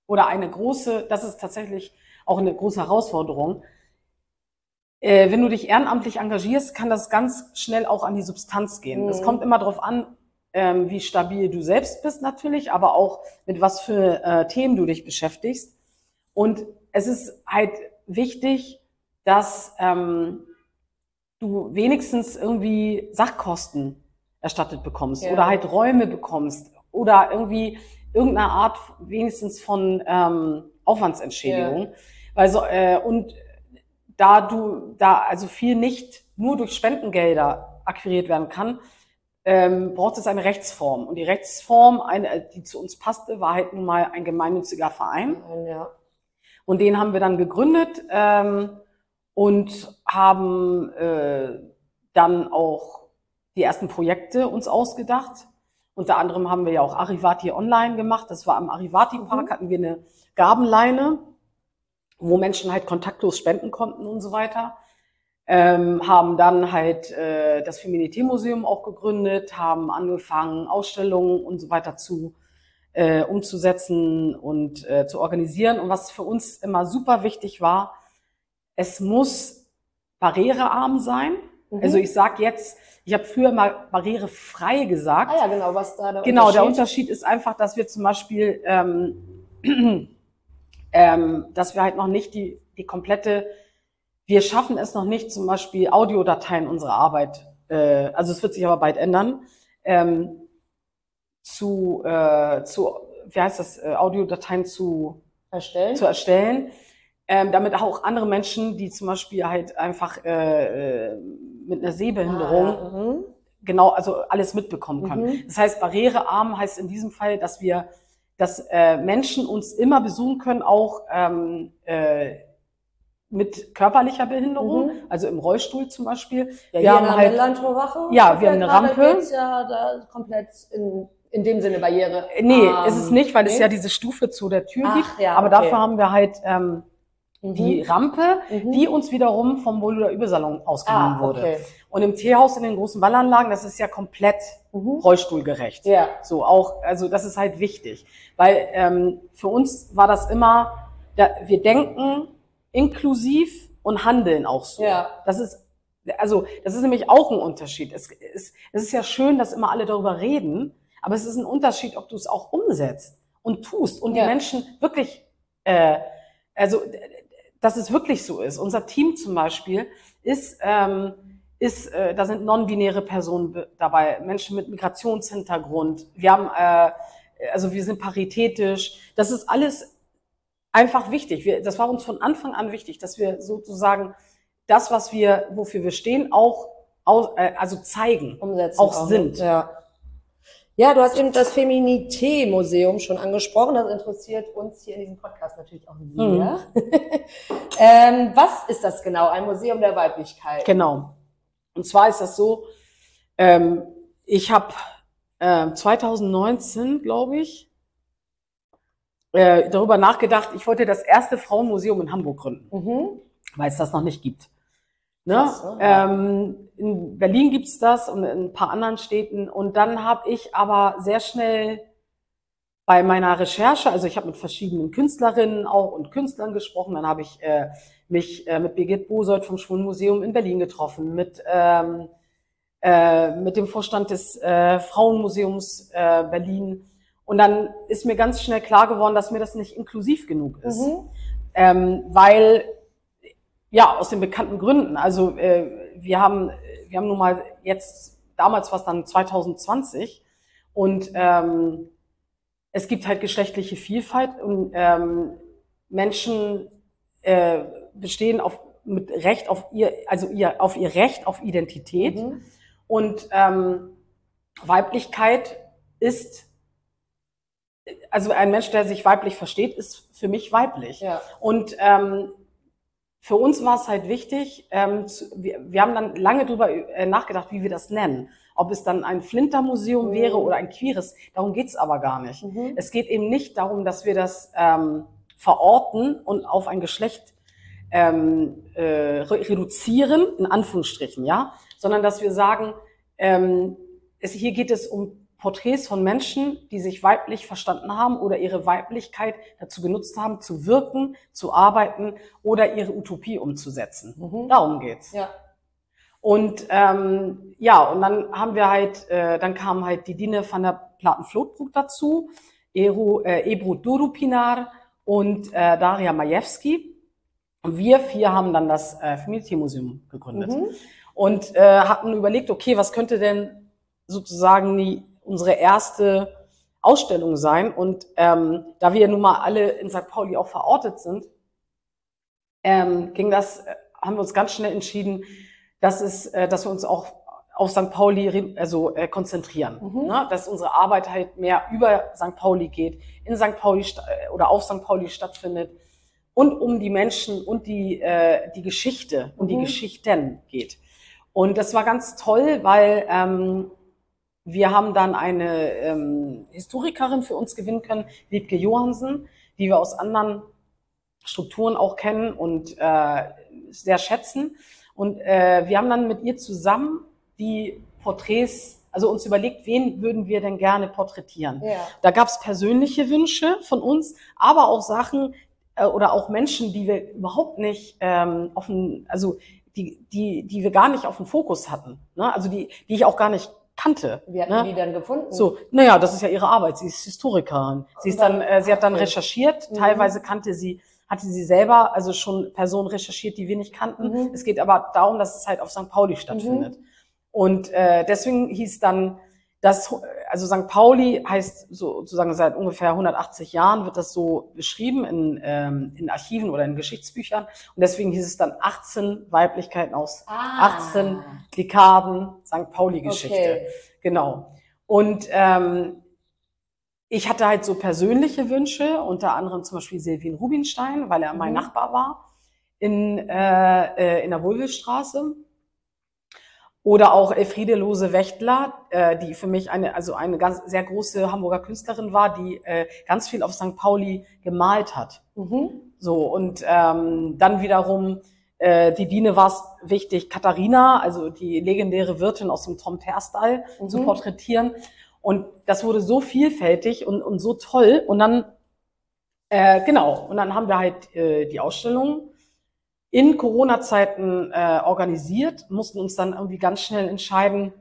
oder eine große, das ist tatsächlich auch eine große Herausforderung. Äh, wenn du dich ehrenamtlich engagierst, kann das ganz schnell auch an die Substanz gehen. Es Mhm. kommt immer darauf an, ähm, wie stabil du selbst bist natürlich, aber auch mit was für äh, Themen du dich beschäftigst. Und es ist halt wichtig, dass ähm, du wenigstens irgendwie Sachkosten erstattet bekommst Ja. oder halt Räume bekommst oder irgendwie irgendeine Art wenigstens von ähm, Aufwandsentschädigung. Weil so, äh, und da du da also viel nicht nur durch Spendengelder akquiriert werden kann, ähm, braucht es eine Rechtsform. Und die Rechtsform, eine, die zu uns passte, war halt nun mal ein gemeinnütziger Verein. Ja. Und den haben wir dann gegründet ähm, und haben äh, dann auch die ersten Projekte uns ausgedacht. Unter anderem haben wir ja auch Arivati online gemacht. Das war am Arivati Park, Mhm. hatten wir eine Gabenleine, wo Menschen halt kontaktlos spenden konnten und so weiter. Ähm, haben dann halt äh, das Feminité-Museum auch gegründet, haben angefangen, Ausstellungen und so weiter zu äh, umzusetzen und äh, zu organisieren. Und was für uns immer super wichtig war, es muss barrierearm sein. Mhm. Also ich sage jetzt, ich habe früher mal barrierefrei gesagt. Ah ja, genau, was da der Genau, der Unterschied? Unterschied ist einfach, dass wir zum Beispiel, ähm, <clears throat> ähm, dass wir halt noch nicht die, die komplette, wir schaffen es noch nicht, zum Beispiel Audiodateien unserer Arbeit, äh, also es wird sich aber bald ändern, ähm, zu, äh, zu, wie heißt das, äh, Audiodateien zu, erstellen. zu erstellen, ähm, damit auch andere Menschen, die zum Beispiel halt einfach äh, äh, mit einer Sehbehinderung Ah, ja. mhm. genau, also alles mitbekommen können. Mhm. Das heißt, barrierearm heißt in diesem Fall, dass wir, dass äh, Menschen uns immer besuchen können, auch ähm, äh, mit körperlicher Behinderung, Mhm. also im Rollstuhl zum Beispiel. Ja, Wir haben halt-. Ja, wir haben eine Rampe. ja da komplett in, in dem Sinne Barriere. Nee, Ähm, ist es nicht, weil es nee? ja diese Stufe zu der Tür Ach, gibt. ja, Aber okay. dafür haben wir halt ähm, Mhm. die Rampe, Mhm. die uns wiederum vom Boluder Übersalon ausgenommen ah, wurde. okay. Und im Teehaus in den großen Wallanlagen, das ist ja komplett Mhm. rollstuhlgerecht. Ja. So auch, also das ist halt wichtig, weil ähm, für uns war das immer, da, wir denken inklusiv und handeln auch so. Ja. Das ist, also das ist nämlich auch ein Unterschied. Es ist, es ist ja schön, dass immer alle darüber reden, aber es ist ein Unterschied, ob du es auch umsetzt und tust und Ja. die Menschen wirklich, äh, also dass es wirklich so ist. Unser Team zum Beispiel ist ähm, ist, äh, da sind non-binäre Personen be- dabei, Menschen mit Migrationshintergrund. Wir haben, äh, also wir sind paritätisch. Das ist alles einfach wichtig. Wir, das war uns von Anfang an wichtig, dass wir sozusagen das, was wir, wofür wir stehen, auch, au- äh, also zeigen. Umsetzen. Auch ne? sind. Ja. Ja, du hast eben das Feminité-Museum schon angesprochen. Das interessiert uns hier in diesem Podcast natürlich auch sehr. Mhm. <laughs> ähm, was ist das genau? Ein Museum der Weiblichkeit. Genau. Und zwar ist das so, ähm, ich habe äh, 2019, glaube ich, äh, darüber nachgedacht, ich wollte das erste Frauenmuseum in Hamburg gründen. Mhm. weil es das noch nicht gibt. Ne? Ne? Ja. Ähm, in Berlin gibt's das und in ein paar anderen Städten. Und dann habe ich aber sehr schnell bei meiner Recherche, also ich habe mit verschiedenen Künstlerinnen auch und Künstlern gesprochen, dann habe ich äh, mich äh, mit Birgit Bosold vom Schwulenmuseum in Berlin getroffen, mit, ähm, äh, mit dem Vorstand des äh, Frauenmuseums äh, Berlin. Und dann ist mir ganz schnell klar geworden, dass mir das nicht inklusiv genug ist Mhm. ähm, weil ja aus den bekannten Gründen. Also äh, wir haben wir haben nun mal jetzt damals war es dann 2020 und ähm, es gibt halt geschlechtliche Vielfalt und ähm, Menschen äh, bestehen auf mit Recht auf ihr also ihr auf ihr Recht auf Identität Mhm. und ähm, Weiblichkeit ist also ein Mensch, der sich weiblich versteht, ist für mich weiblich. Ja. Und ähm, für uns war es halt wichtig, ähm, zu, wir, wir haben dann lange drüber äh, nachgedacht, wie wir das nennen. Ob es dann ein Flintermuseum Mhm. wäre oder ein queeres. Darum geht's aber gar nicht. Mhm. Es geht eben nicht darum, dass wir das ähm, verorten und auf ein Geschlecht ähm, äh, re reduzieren, in Anführungsstrichen, ja, sondern dass wir sagen, ähm, es, hier geht es um Porträts von Menschen, die sich weiblich verstanden haben oder ihre Weiblichkeit dazu genutzt haben, zu wirken, zu arbeiten oder ihre Utopie umzusetzen. Mhm. Darum geht's. Ja. Und ähm, ja, und dann haben wir halt, äh, dann kam halt die Dine van der Platen-Flotbroek dazu, Eru, äh, Ebru Durupinar und äh, Daria Majewski. Und wir vier haben dann das äh, Feminity-Museum gegründet Mhm. und äh, hatten überlegt, okay, was könnte denn sozusagen die, unsere erste Ausstellung sein? Und ähm, da wir nun mal alle in St. Pauli auch verortet sind, ähm, ging das, äh, haben wir uns ganz schnell entschieden, dass, es, äh, dass wir uns auch auf St. Pauli also, äh, konzentrieren. Mhm. Ne? Dass unsere Arbeit halt mehr über St. Pauli geht, in St. Pauli äh, oder auf St. Pauli stattfindet und um die Menschen und die, äh, die Geschichte und die Mhm. Geschichten geht. Und das war ganz toll, weil ähm, wir haben dann eine ähm, Historikerin für uns gewinnen können, Wiebke Johansen, die wir aus anderen Strukturen auch kennen und äh, sehr schätzen. Und äh, wir haben dann mit ihr zusammen die Porträts, also uns überlegt, wen würden wir denn gerne porträtieren. Ja. Da gab es persönliche Wünsche von uns, aber auch Sachen äh, oder auch Menschen, die wir überhaupt nicht ähm, auf den, also die, die, die wir gar nicht auf dem Fokus hatten. Ne? Also die, die ich auch gar nicht kannte. Wie hatten ne? die dann gefunden? So, naja, das ist ja ihre Arbeit. Sie ist Historikerin. Sie ist dann, äh, sie hat dann recherchiert. Mhm. Teilweise kannte sie, hatte sie selber also schon Personen recherchiert, die wir nicht kannten. Mhm. Es geht aber darum, dass es halt auf St. Pauli stattfindet. Und äh, deswegen hieß dann, dass, also St. Pauli heißt so- sozusagen seit ungefähr 180 Jahren wird das so beschrieben in, ähm, in Archiven oder in Geschichtsbüchern. Und deswegen hieß es dann 18 Weiblichkeiten aus Ah. 18 Dekaden St. Pauli-Geschichte. Okay. Genau. Und ähm, ich hatte halt so persönliche Wünsche, unter anderem zum Beispiel Silvin Rubinstein, weil er mein Mhm. Nachbar war in, äh, äh, in der Wohlwillstraße. Oder auch Elfriede Lose Wächtler, äh, die für mich eine, also eine ganz sehr große Hamburger Künstlerin war, die äh, ganz viel auf St. Pauli gemalt hat. Mhm. So, und ähm, dann wiederum, äh, die Dine war es wichtig, Katharina, also die legendäre Wirtin aus dem Tom Terstall, Mhm. zu porträtieren. Und das wurde so vielfältig und, und so toll. Und dann, äh, genau, und dann haben wir halt äh, die Ausstellung in Corona-Zeiten äh, organisiert, mussten uns dann irgendwie ganz schnell entscheiden,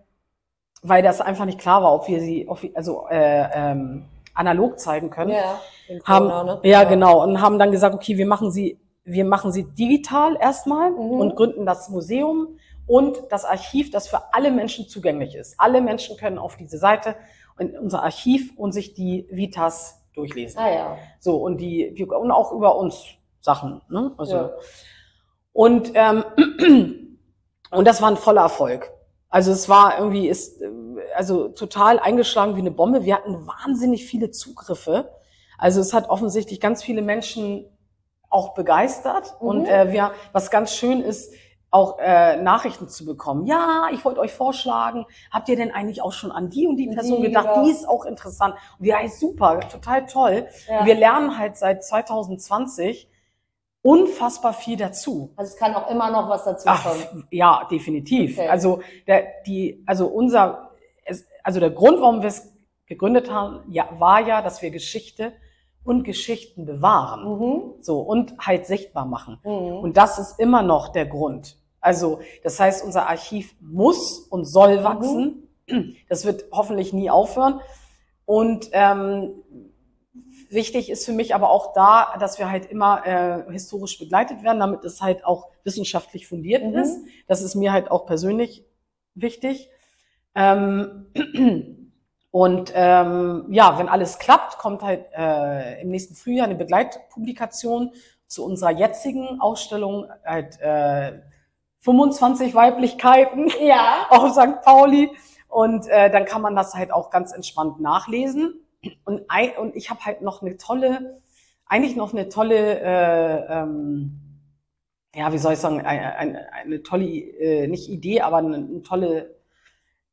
weil das einfach nicht klar war, ob wir sie ob wir, also äh, ähm, analog zeigen können Ja. haben, Corona, ne? ja, genau, und haben dann gesagt, okay, wir machen sie, wir machen sie digital erstmal Mhm. und gründen das Museum und das Archiv, das für alle Menschen zugänglich ist. Alle Menschen können auf diese Seite in unser Archiv und sich die Vitas durchlesen. Ah ja. So, und die, und auch über uns Sachen, ne? Also, Ja. Und, ähm, <clears throat> und das war ein voller Erfolg. Also es war irgendwie, ist, äh, also total eingeschlagen wie eine Bombe. Wir hatten wahnsinnig viele Zugriffe. Also es hat offensichtlich ganz viele Menschen auch begeistert. Mhm. Und äh, wir, was ganz schön ist, auch äh, Nachrichten zu bekommen. Ja, ich wollte euch vorschlagen, habt ihr denn eigentlich auch schon an die und die Person Die, gedacht? ja. Die ist auch interessant. Und wir, hey, super, total toll. Ja. Wir lernen halt seit 2020 unfassbar viel dazu. Also es kann auch immer noch was dazu Ach, kommen. ja, definitiv. Okay. Also der, die, also unser, es, also der Grund, warum wir es gegründet haben, ja, war ja, dass wir Geschichte und Geschichten bewahren. Mhm. So und halt sichtbar machen. Mhm. Und das ist immer noch der Grund. Also das heißt, unser Archiv muss und soll wachsen. Das wird hoffentlich nie aufhören. Und ähm, wichtig ist für mich aber auch da, dass wir halt immer äh, historisch begleitet werden, damit es halt auch wissenschaftlich fundiert Mhm. ist. Das ist mir halt auch persönlich wichtig. Ähm, <clears throat> und ähm, ja, wenn alles klappt, kommt halt äh, im nächsten Frühjahr eine Begleitpublikation zu unserer jetzigen Ausstellung, halt äh, 25 Weiblichkeiten ja. <laughs> auf St. Pauli. Und äh, dann kann man das halt auch ganz entspannt nachlesen. Und, und ich habe halt noch eine tolle, eigentlich noch eine tolle, äh, ähm, ja, wie soll ich sagen, eine, eine, eine tolle, äh, nicht Idee, aber eine, eine tolle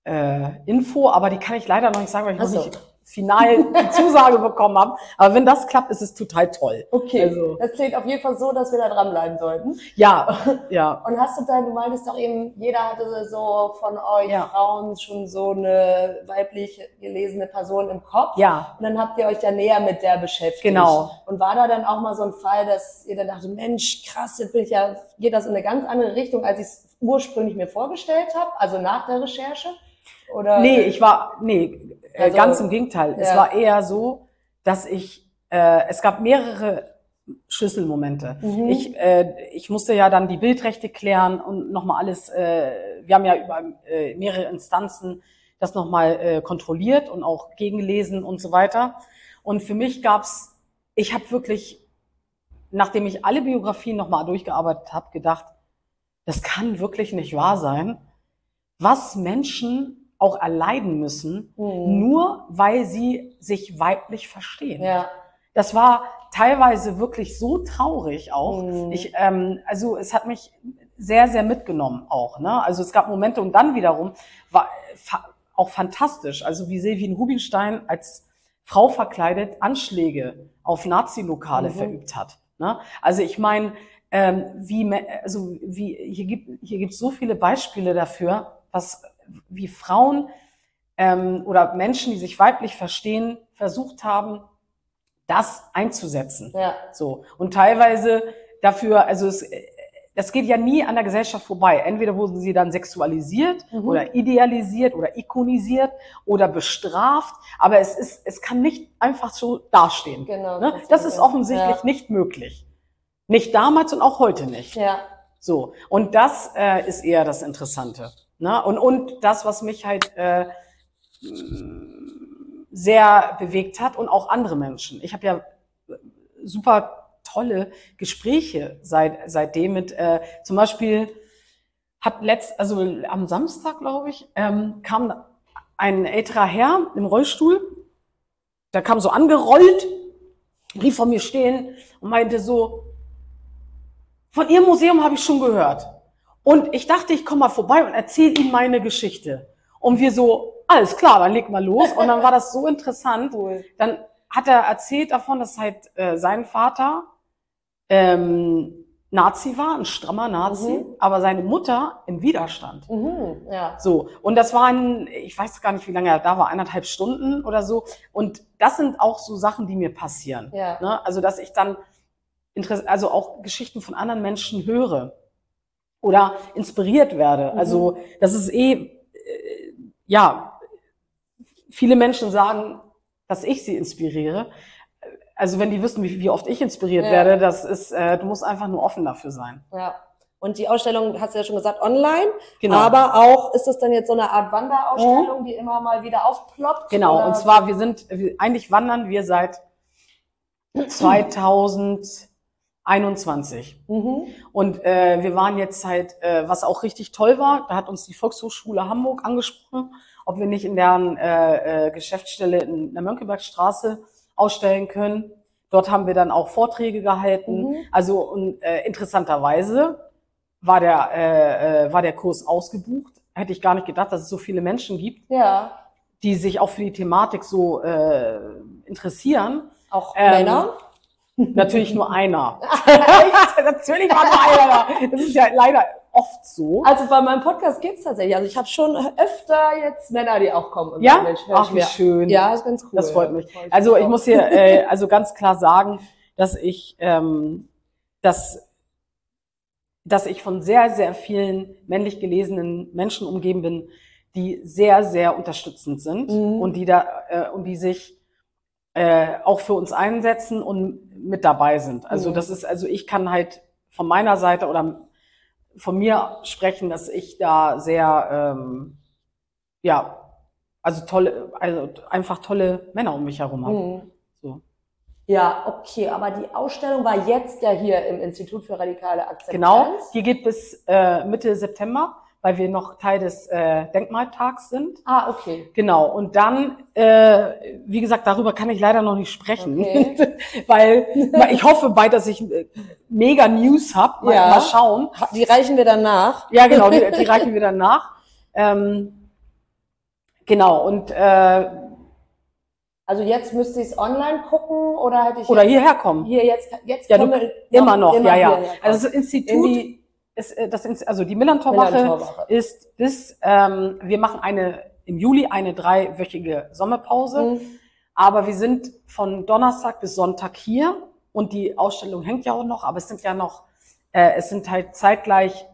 äh, Info, aber die kann ich leider noch nicht sagen, weil ich Ach noch so. nicht final die <laughs> Zusage bekommen habe. Aber wenn das klappt, ist es total toll. Okay. Also- Das klingt auf jeden Fall so, dass wir da dranbleiben sollten. Ja, <laughs> ja. Und hast du da, du meintest doch eben, jeder hatte so von euch Ja. Frauen schon so eine weiblich gelesene Person im Kopf. Ja, Und dann habt ihr euch ja näher mit der beschäftigt. Genau. Und war da dann auch mal so ein Fall, dass ihr dann dachtet, Mensch, krass, jetzt bin ich ja, geht das in eine ganz andere Richtung, als ich es ursprünglich mir vorgestellt habe, also nach der Recherche? Oder? Nee, ich war, nee, Also, ganz im Gegenteil. Es ja. war eher so, dass ich, äh, es gab mehrere Schlüsselmomente. Mhm. Ich, äh, ich musste ja dann die Bildrechte klären und nochmal alles, äh, wir haben ja über äh, mehrere Instanzen das nochmal äh, kontrolliert und auch gegengelesen und so weiter. Und für mich gab's, ich habe wirklich, nachdem ich alle Biografien nochmal durchgearbeitet habe, gedacht, das kann wirklich nicht wahr sein, was Menschen auch erleiden müssen, Mhm. nur weil sie sich weiblich verstehen. Ja. Das war teilweise wirklich so traurig auch. Mhm. Ich, ähm, also es hat mich sehr, sehr mitgenommen auch. Ne? Also es gab Momente und dann wiederum war fa auch fantastisch. Also wie Silvin Rubinstein als Frau verkleidet Anschläge auf Nazi-Lokale Mhm. verübt hat. Ne? Also ich meine, ähm, wie, also wie hier gibt hier gibt so viele Beispiele dafür, was wie Frauen ähm, oder Menschen, die sich weiblich verstehen, versucht haben, das einzusetzen. Ja. So. Und teilweise dafür, also es, äh, das geht ja nie an der Gesellschaft vorbei. Entweder wurden sie dann sexualisiert Mhm. oder idealisiert oder ikonisiert oder bestraft. Aber es ist, es kann nicht einfach so dastehen. Genau. Ne? Das ist offensichtlich nicht möglich. Nicht damals und auch heute nicht. Ja. ja. So. Und das äh, ist eher das Interessante. Ne? Und, und das, was mich halt äh, sehr bewegt hat und auch andere Menschen. Ich habe ja super tolle Gespräche seit, seitdem mit, äh, zum Beispiel hat letzt, also am Samstag, glaube ich, ähm, kam ein älterer Herr im Rollstuhl, der kam so angerollt, blieb vor mir stehen und meinte so, von Ihrem Museum habe ich schon gehört. Und ich dachte, ich komme mal vorbei und erzähle Ihnen meine Geschichte. Und wir so, alles klar, dann leg mal los. Und dann war das so interessant. <laughs> Cool. Dann hat er erzählt davon, dass halt äh, sein Vater ähm, Nazi war, ein strammer Nazi, Mhm. aber seine Mutter im Widerstand. Mhm. Ja. So, und das waren, ich weiß gar nicht, wie lange er da war, eineinhalb Stunden oder so. Und das sind auch so Sachen, die mir passieren. Ja. Ne? Also, dass ich dann Interess also auch Geschichten von anderen Menschen höre oder inspiriert werde. Mhm. Also, das ist eh, äh, ja, viele Menschen sagen, dass ich sie inspiriere. Also, wenn die wissen, wie, wie oft ich inspiriert Ja. werde, das ist, äh, du musst einfach nur offen dafür sein. Ja. Und die Ausstellung, hast du ja schon gesagt, online. Genau. Mhm. Aber auch, ist das dann jetzt so eine Art Wanderausstellung, die immer mal wieder aufploppt? Genau, Oder? und zwar, wir sind, eigentlich wandern wir seit <clears throat> 2021. Mhm. Und äh, wir waren jetzt halt, äh, was auch richtig toll war, da hat uns die Volkshochschule Hamburg angesprochen, ob wir nicht in deren äh, äh, Geschäftsstelle in der Mönckebergstraße ausstellen können. Dort haben wir dann auch Vorträge gehalten. Mhm. Also und, äh, interessanterweise war der, äh, äh, war der Kurs ausgebucht. Hätte ich gar nicht gedacht, dass es so viele Menschen gibt, Ja. die sich auch für die Thematik so äh, interessieren. Auch Ähm, Männer? Natürlich nur einer. <laughs> Natürlich war nur einer da. Das ist ja leider oft so. Also bei meinem Podcast geht's tatsächlich. Also ich habe schon öfter jetzt Männer, die auch kommen. Und Ja? sagen, Mensch, Ach, wie mir- schön. Ja, ist ganz cool. Das freut mich. Freut Also ich auch. muss hier äh, also ganz klar sagen, dass ich, ähm, dass, dass ich von sehr, sehr vielen männlich gelesenen Menschen umgeben bin, die sehr, sehr unterstützend sind Mhm. und die da äh, und die sich äh, auch für uns einsetzen und mit dabei sind. Also Mhm. das ist, also ich kann halt von meiner Seite oder von mir sprechen, dass ich da sehr, ähm, ja, also tolle, also einfach tolle Männer um mich herum habe. Mhm. So. Ja, okay, aber die Ausstellung war jetzt ja hier im Institut für radikale Akzeptanz. Genau, die geht bis äh, Mitte September, weil wir noch Teil des äh, Denkmaltags sind. Ah, okay. Genau, und dann, äh, wie gesagt, darüber kann ich leider noch nicht sprechen, Okay. <laughs> weil, ich hoffe bald, dass ich äh, mega News hab. Mal, Ja. mal schauen. Ha- Die reichen wir dann nach. Ja, genau, die, die <laughs> reichen wir dann nach. Ähm, genau, und äh, Also jetzt müsste ich es online gucken oder hätte ich oder hierher kommen. hier jetzt jetzt Ja, du, komme- immer noch, ja, ja. kommen. Also das in Institut die ist, äh, das, also die Millantorwache ist bis, ähm, wir machen eine, im Juli eine dreiwöchige Sommerpause, Mhm. aber wir sind von Donnerstag bis Sonntag hier und die Ausstellung hängt ja auch noch, aber es sind ja noch, äh, es sind halt zeitgleich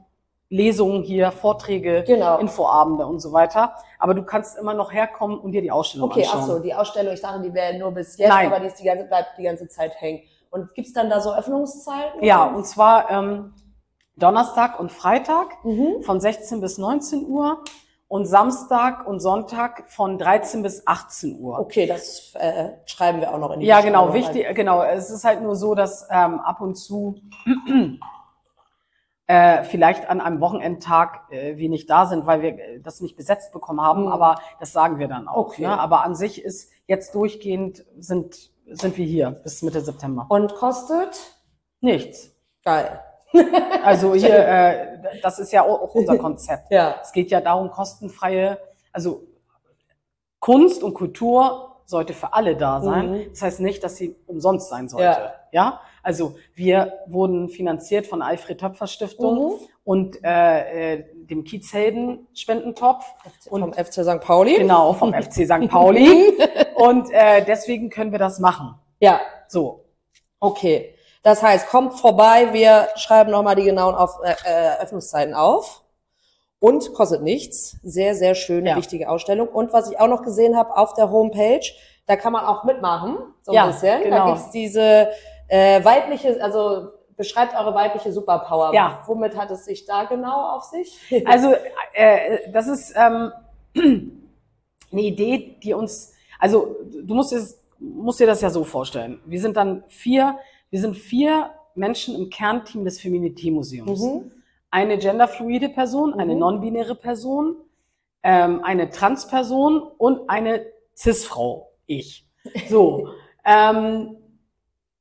Lesungen hier, Vorträge, Genau. Infoabende und so weiter. Aber du kannst immer noch herkommen und dir die Ausstellung Okay, ach anschauen. so, die Ausstellung, ich dachte, die wäre nur bis jetzt, Nein. aber die ist die ganze, bleibt die ganze Zeit hängen. Und gibt's dann da so Öffnungszeiten? Ja, und zwar ähm, Donnerstag und Freitag Mhm. von 16 bis 19 Uhr und Samstag und Sonntag von 13 bis 18 Uhr. Okay, das äh, schreiben wir auch noch in die Ja, genau, Beschreibung rein. wichtig, genau. Es ist halt nur so, dass ähm, ab und zu <clears throat> äh, vielleicht an einem Wochenendtag äh, wir nicht da sind, weil wir äh, das nicht besetzt bekommen haben, Mhm. aber das sagen wir dann auch. Okay. Ne? Aber an sich ist jetzt durchgehend sind, sind wir hier bis Mitte September. Und kostet? Nichts. Geil. Also <laughs> hier, äh, das ist ja auch unser Konzept. Ja. Es geht ja darum, kostenfreie, also Kunst und Kultur sollte für alle da sein. Mhm. Das heißt nicht, dass sie umsonst sein sollte. Ja. Ja. Also wir wurden finanziert von Alfred Töpfer Stiftung Mhm. und äh, äh, dem Kiezhelden Spendentopf. Und vom FC St. Pauli? genau, vom <laughs> FC St. Pauli. <laughs> und äh, deswegen können wir das machen. Ja, So. okay. Das heißt, kommt vorbei, wir schreiben nochmal die genauen auf, äh, äh, Öffnungszeiten auf. Und kostet nichts. Sehr, sehr schöne, Ja. wichtige Ausstellung. Und was ich auch noch gesehen habe auf der Homepage, da kann man auch mitmachen, so ein Ja, bisschen. Da genau. gibt's diese äh, weibliche, also beschreibt eure weibliche Superpower. Ja. Womit hat es sich da genau auf sich? <laughs> Also äh, das ist ähm, <clears throat> eine Idee, die uns, also du musst, es, musst dir das ja so vorstellen. Wir sind dann vier, wir sind vier Menschen im Kernteam des Feminity-Museums. Mhm. Eine genderfluide Person, eine Mhm. non-binäre Person, ähm, eine Transperson und eine Cis-Frau, ich. So, <laughs> ähm,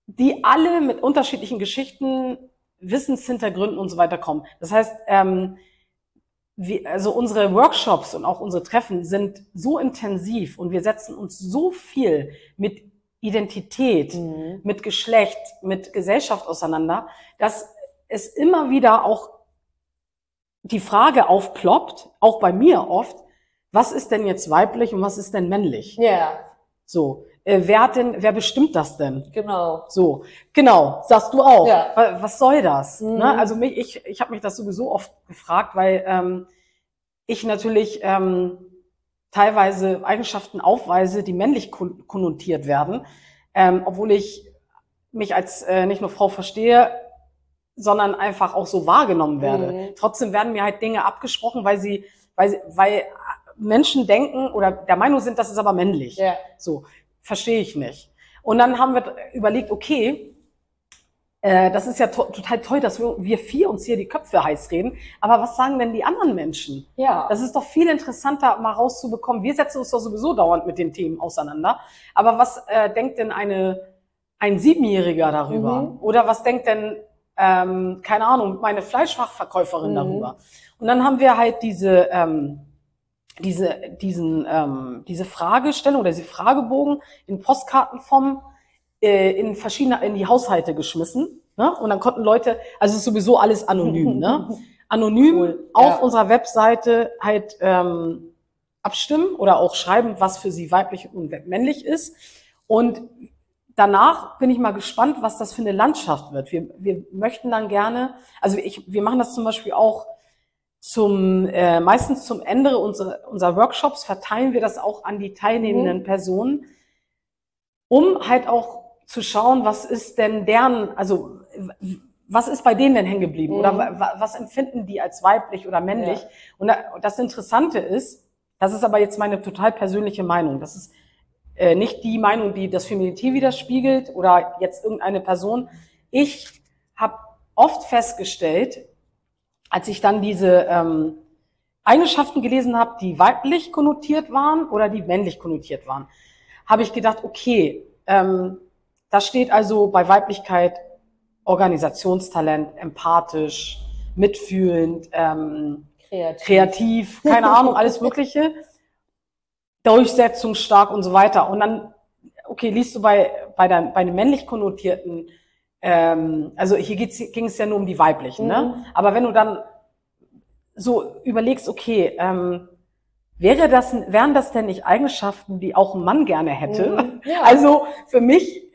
die alle mit unterschiedlichen Geschichten, Wissenshintergründen und so weiter kommen. Das heißt, ähm, wir, also unsere Workshops und auch unsere Treffen sind so intensiv und wir setzen uns so viel mit Identität, Mhm. mit Geschlecht, mit Gesellschaft auseinander, dass es immer wieder auch die Frage aufploppt, auch bei mir oft, was ist denn jetzt weiblich und was ist denn männlich? Ja, So, äh, wer hat denn, wer bestimmt das denn? genau. So, genau, sagst du auch. Ja. Wa- Was soll das? Mhm. Ne? Also mich, ich, ich habe mich das sowieso oft gefragt, weil ähm, ich natürlich ähm, teilweise Eigenschaften aufweise, die männlich kon- konnotiert werden, ähm, obwohl ich mich als äh, nicht nur Frau verstehe, sondern einfach auch so wahrgenommen werde. Mhm. Trotzdem werden mir halt Dinge abgesprochen, weil sie, weil, sie- weil Menschen denken oder der Meinung sind, das ist aber männlich. Ja. So, verstehe ich nicht. Und dann haben wir überlegt, okay, äh, das ist ja to total toll, dass wir, wir vier uns hier die Köpfe heiß reden, aber was sagen denn die anderen Menschen? Ja. Das ist doch viel interessanter, mal rauszubekommen. Wir setzen uns doch sowieso dauernd mit den Themen auseinander. Aber was äh, denkt denn eine, ein Siebenjähriger darüber? Mhm. Oder was denkt denn, ähm, keine Ahnung, meine Fleischfachverkäuferin Mhm. darüber? Und dann haben wir halt diese, ähm, diese, diesen, ähm, diese Fragestellung oder diese Fragebogen in Postkartenform in verschiedene, in die Haushalte geschmissen. Ne? Und dann konnten Leute, also es ist sowieso alles anonym, ne? <laughs> Anonym Cool, auf ja. unserer Webseite halt ähm, abstimmen oder auch schreiben, was für sie weiblich und männlich ist. Und danach bin ich mal gespannt, was das für eine Landschaft wird. Wir, wir möchten dann gerne, also ich, wir machen das zum Beispiel auch zum äh, meistens zum Ende unserer, unserer Workshops verteilen wir das auch an die teilnehmenden Mhm. Personen, um halt auch zu schauen, was ist denn deren, also was ist bei denen denn hängen geblieben Mhm. oder wa- wa- was empfinden die als weiblich oder männlich? Ja. Und da, das Interessante ist, das ist aber jetzt meine total persönliche Meinung. Das ist äh, nicht die Meinung, die das Feminity widerspiegelt oder jetzt irgendeine Person. Ich habe oft festgestellt, als ich dann diese ähm, Eigenschaften gelesen habe, die weiblich konnotiert waren oder die männlich konnotiert waren, habe ich gedacht, okay, ähm, da steht also bei Weiblichkeit Organisationstalent, empathisch, mitfühlend, ähm, Kreativ. kreativ, keine Ahnung, alles Mögliche, durchsetzungsstark und so weiter. Und dann, okay, liest du bei, bei, der, bei den männlich konnotierten, ähm, also hier ging es ja nur um die weiblichen, ne? Mhm. Aber wenn du dann so überlegst, okay, ähm, wäre das, wären das denn nicht Eigenschaften, die auch ein Mann gerne hätte? Mhm. Ja. <laughs> Also für mich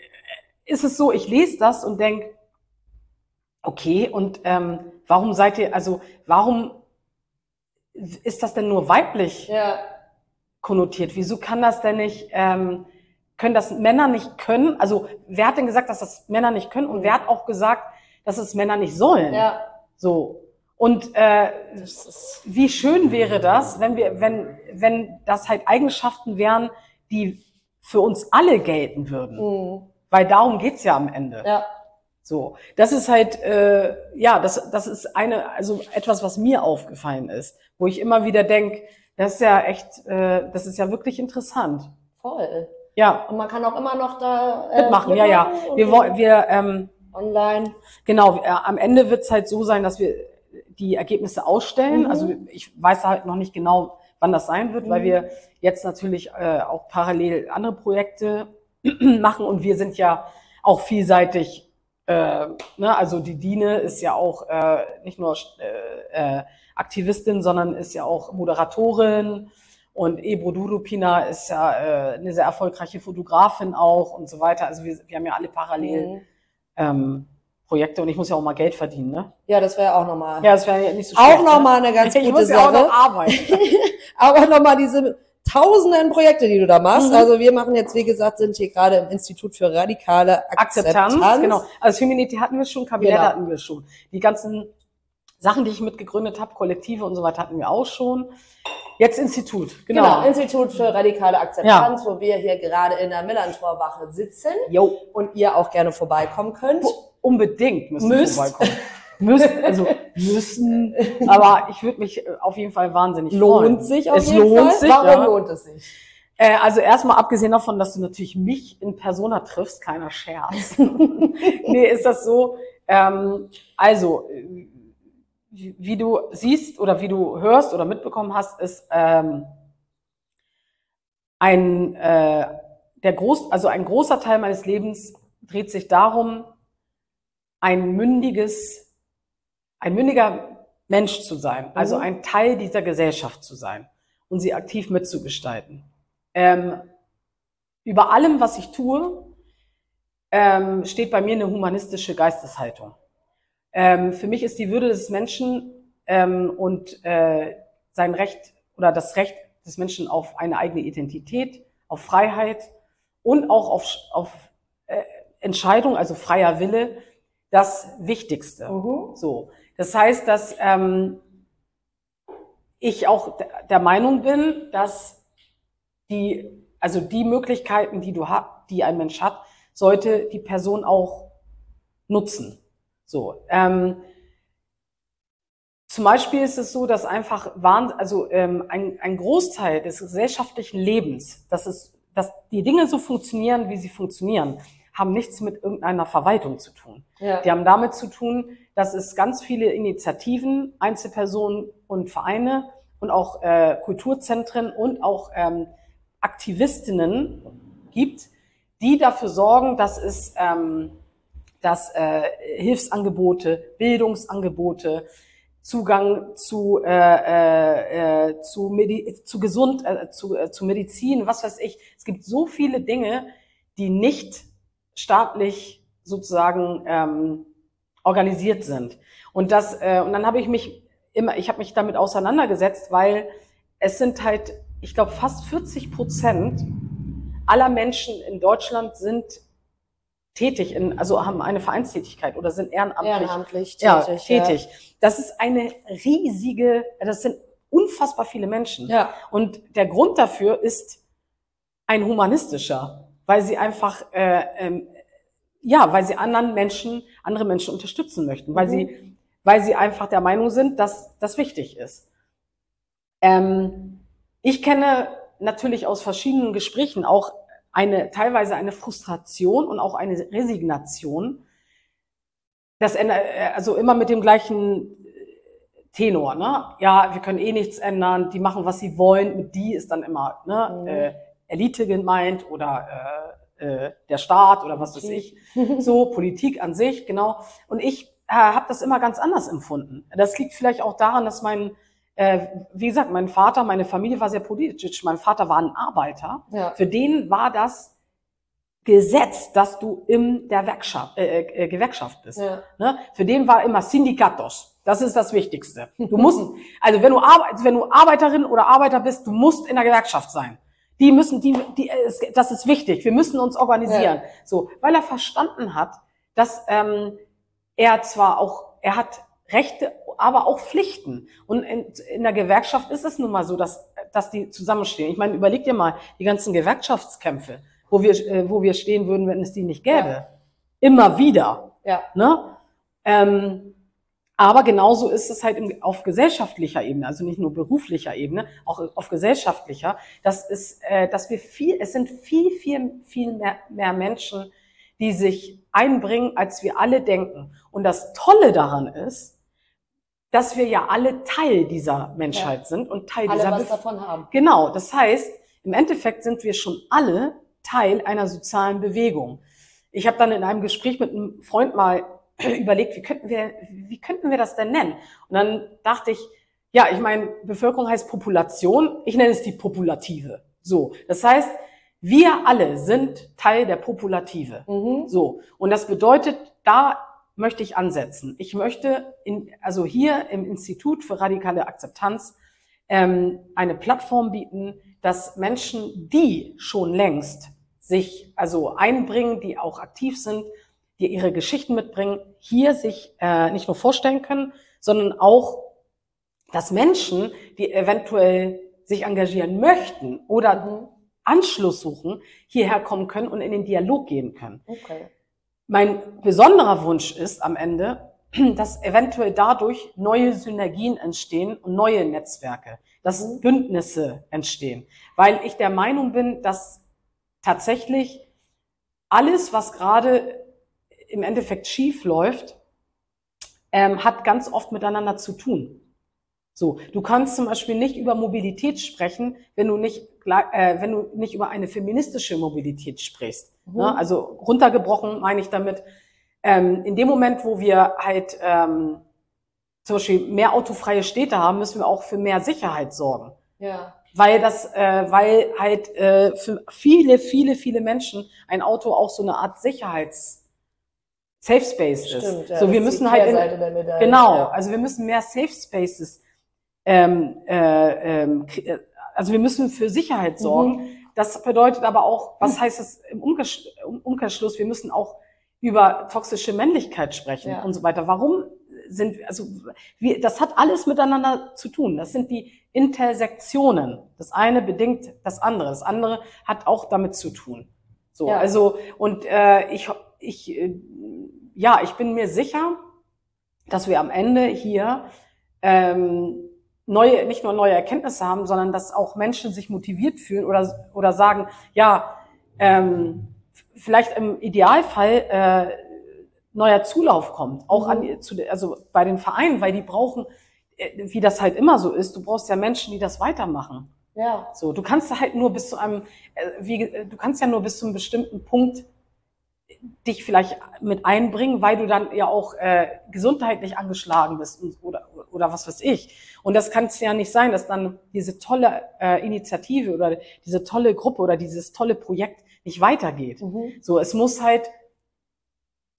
ist es so, ich lese das und denk, okay, und ähm, warum seid ihr, also warum ist das denn nur weiblich ja. konnotiert? Wieso kann das denn nicht, ähm, können das Männer nicht können? Also wer hat denn gesagt, dass das Männer nicht können? Und wer hat auch gesagt, dass es Männer nicht sollen? Ja. So. Und äh, wie schön wäre das, wenn wir, wenn, wenn das halt Eigenschaften wären, die für uns alle gelten würden. mhm. Weil darum geht's ja am Ende. Ja. So, das ist halt, äh, ja, das, das ist eine, also etwas, was mir aufgefallen ist, wo ich immer wieder denke, das ist ja echt, äh, das ist ja wirklich interessant. Voll. Ja. Und man kann auch immer noch da äh, mitmachen. Ja, ja. Wir wollen, wir ähm, online. Genau. Äh, am Ende wird es halt so sein, dass wir die Ergebnisse ausstellen. Mhm. Also ich weiß halt noch nicht genau, wann das sein wird, mhm. weil wir jetzt natürlich äh, auch parallel andere Projekte <clears throat> machen und wir sind ja auch vielseitig äh, ne, also die Dine ist ja auch äh, nicht nur äh, äh, Aktivistin, sondern ist ja auch Moderatorin. Und Ebro Durupina ist ja äh, eine sehr erfolgreiche Fotografin auch und so weiter. Also wir, wir haben ja alle parallel mhm. ähm, Projekte und ich muss ja auch mal Geld verdienen, ne? Ja, das wäre auch nochmal. Ja, das wäre ja nicht so schlecht. Auch nochmal ne? eine ganz <laughs> ich gute muss Sache. Ja auch noch arbeiten. <laughs> Aber nochmal diese tausenden Projekte, die du da machst. Mhm. Also wir machen jetzt, wie gesagt, sind hier gerade im Institut für radikale Akzeptanz. Akzeptanz genau. Also Humanity hatten wir schon, Kabinett genau. hatten wir schon. Die ganzen Sachen, die ich mitgegründet habe, Kollektive und so weiter hatten wir auch schon. Jetzt Institut, genau. Genau, Institut für radikale Akzeptanz, ja. wo wir hier gerade in der Millantorwache sitzen. Jo. Und ihr auch gerne vorbeikommen könnt. Unbedingt müsst, müsst. vorbeikommen. <laughs> müssen, also müssen, aber ich würde mich äh, auf jeden Fall wahnsinnig lohnt freuen. Lohnt sich auf es jeden lohnt Fall? Sich, Warum ja. lohnt es sich? Äh, also erstmal abgesehen davon, dass du natürlich mich in Persona triffst, kleiner Scherz. <laughs> nee, ist das so, ähm, also wie, wie du siehst oder wie du hörst oder mitbekommen hast, ist ähm, ein äh, der groß, also ein großer Teil meines Lebens dreht sich darum, ein mündiges ein mündiger Mensch zu sein, also mhm. ein Teil dieser Gesellschaft zu sein und sie aktiv mitzugestalten. Ähm, über allem, was ich tue, ähm, steht bei mir eine humanistische Geisteshaltung. Ähm, für mich ist die Würde des Menschen ähm, und äh, sein Recht oder das Recht des Menschen auf eine eigene Identität, auf Freiheit und auch auf, auf äh, Entscheidung, also freier Wille, das Wichtigste. Mhm. So. Das heißt, dass ähm, ich auch der Meinung bin, dass die, also die Möglichkeiten, die du hast, die ein Mensch hat, sollte die Person auch nutzen. So. Ähm, zum Beispiel ist es so, dass einfach also ähm, ein, ein Großteil des gesellschaftlichen Lebens, dass es, dass die Dinge so funktionieren, wie sie funktionieren, haben nichts mit irgendeiner Verwaltung zu tun. Ja. Die haben damit zu tun, dass es ganz viele Initiativen, Einzelpersonen und Vereine und auch äh, Kulturzentren und auch ähm, Aktivistinnen gibt, die dafür sorgen, dass es ähm, dass äh, Hilfsangebote, Bildungsangebote, Zugang zu äh, äh, äh zu, Medi zu gesund äh, zu, äh, zu Medizin, was weiß ich. Es gibt so viele Dinge, die nicht staatlich sozusagen ähm, organisiert sind. Und das äh, und dann habe ich mich immer, ich habe mich damit auseinandergesetzt, weil es sind halt, ich glaube, fast 40 Prozent aller Menschen in Deutschland sind tätig in, also haben eine Vereinstätigkeit oder sind ehrenamtlich, ehrenamtlich tätig. Ja, tätig. Ja. Das ist eine riesige, das sind unfassbar viele Menschen. Ja. Und der Grund dafür ist ein humanistischer weil sie einfach, äh, ähm, ja, weil sie anderen Menschen, andere Menschen unterstützen möchten, weil mhm. sie, weil sie einfach der Meinung sind, dass das wichtig ist. Ähm, ich kenne natürlich aus verschiedenen Gesprächen auch eine, teilweise eine Frustration und auch eine Resignation. Das, äh, also immer mit dem gleichen Tenor, ne? Ja, wir können eh nichts ändern, die machen, was sie wollen, mit die ist dann immer, ne? Mhm. Äh, Elite gemeint oder äh, äh, der Staat oder was weiß ich. So, Politik an sich, genau. Und ich äh, habe das immer ganz anders empfunden. Das liegt vielleicht auch daran, dass mein, äh, wie gesagt, mein Vater, meine Familie war sehr politisch. Mein Vater war ein Arbeiter. Ja. Für den war das Gesetz, dass du in der Werkschaft, äh, äh, Gewerkschaft bist. Ja. Ne? Für den war immer Syndicatos. Das ist das Wichtigste. Du musst, <laughs> also wenn du, Arbeit, wenn du Arbeiterin oder Arbeiter bist, du musst in der Gewerkschaft sein. Die müssen, die, die, das ist wichtig. Wir müssen uns organisieren. Ja. So, weil er verstanden hat, dass ähm, er zwar auch, er hat Rechte, aber auch Pflichten. Und in, in der Gewerkschaft ist es nun mal so, dass, dass die zusammenstehen. Ich meine, überleg dir mal die ganzen Gewerkschaftskämpfe, wo wir, äh, wo wir stehen würden, wenn es die nicht gäbe. Ja. Immer wieder. Ja. Ne? Ähm, aber genauso ist es halt auf gesellschaftlicher Ebene, also nicht nur beruflicher Ebene, auch auf gesellschaftlicher, dass, es, äh, dass wir viel, es sind viel, viel, viel mehr, mehr Menschen, die sich einbringen, als wir alle denken. Und das Tolle daran ist, dass wir ja alle Teil dieser Menschheit ja. sind und Teil alle dieser was davon haben. Genau, das heißt, im Endeffekt sind wir schon alle Teil einer sozialen Bewegung. Ich habe dann in einem Gespräch mit einem Freund mal <clears throat> überlegt, wie könnten wir, wie könnten wir das denn nennen? Und dann dachte ich, ja, ich meine, Bevölkerung heißt Population, ich nenne es die Populative. So, das heißt, wir alle sind Teil der Populative. Mhm. So, und das bedeutet, da möchte ich ansetzen. Ich möchte, in, also hier im Institut für radikale Akzeptanz ähm, eine Plattform bieten, dass Menschen, die schon längst sich also einbringen, die auch aktiv sind, die ihre Geschichten mitbringen, hier sich äh, nicht nur vorstellen können, sondern auch, dass Menschen, die eventuell sich engagieren möchten oder. Anschluss suchen, hierher kommen können und in den Dialog gehen können. Okay. Mein besonderer Wunsch ist am Ende, <clears throat> dass eventuell dadurch neue Synergien entstehen und neue Netzwerke, dass mhm. Bündnisse entstehen, weil ich der Meinung bin, dass tatsächlich alles, was gerade im Endeffekt schief läuft, ähm, hat ganz oft miteinander zu tun. So, du kannst zum Beispiel nicht über Mobilität sprechen, wenn du nicht, äh, wenn du nicht über eine feministische Mobilität sprichst. Mhm. Ne? Also runtergebrochen meine ich damit, ähm, in dem Moment, wo wir halt ähm, zum Beispiel mehr autofreie Städte haben, müssen wir auch für mehr Sicherheit sorgen. Ja. Weil das, äh, weil halt äh, für viele, viele, viele Menschen ein Auto auch so eine Art Sicherheits Safe Space Stimmt. Ja, so, wir müssen halt in, genau, ja. also wir müssen mehr Safe Spaces, ähm, äh, ähm, äh, also wir müssen für Sicherheit mhm. sorgen. Mhm. Das bedeutet aber auch, was heißt es im Umkehrschluss? Wir müssen auch über toxische Männlichkeit sprechen ja. und so weiter. Warum sind, also wir, das hat alles miteinander zu tun. Das sind die Intersektionen. Das eine bedingt das andere. Das andere hat auch damit zu tun. So, also und äh, ich, ich äh, ja, ich bin mir sicher, dass wir am Ende hier ähm, neue, nicht nur neue Erkenntnisse haben, sondern dass auch Menschen sich motiviert fühlen oder, oder sagen, ja, ähm, vielleicht im Idealfall äh, neuer Zulauf kommt, auch mhm. an die, zu, also bei den Vereinen, weil die brauchen, äh, wie das halt immer so ist, du brauchst ja Menschen, die das weitermachen. Ja. So, du kannst halt nur bis zu einem, äh, wie, du kannst ja nur bis zu einem bestimmten Punkt dich vielleicht mit einbringen, weil du dann ja auch äh, gesundheitlich angeschlagen bist und, oder, oder was weiß ich. Und das kann es ja nicht sein, dass dann diese tolle äh, Initiative oder diese tolle Gruppe oder dieses tolle Projekt nicht weitergeht. Mhm. So, es muss halt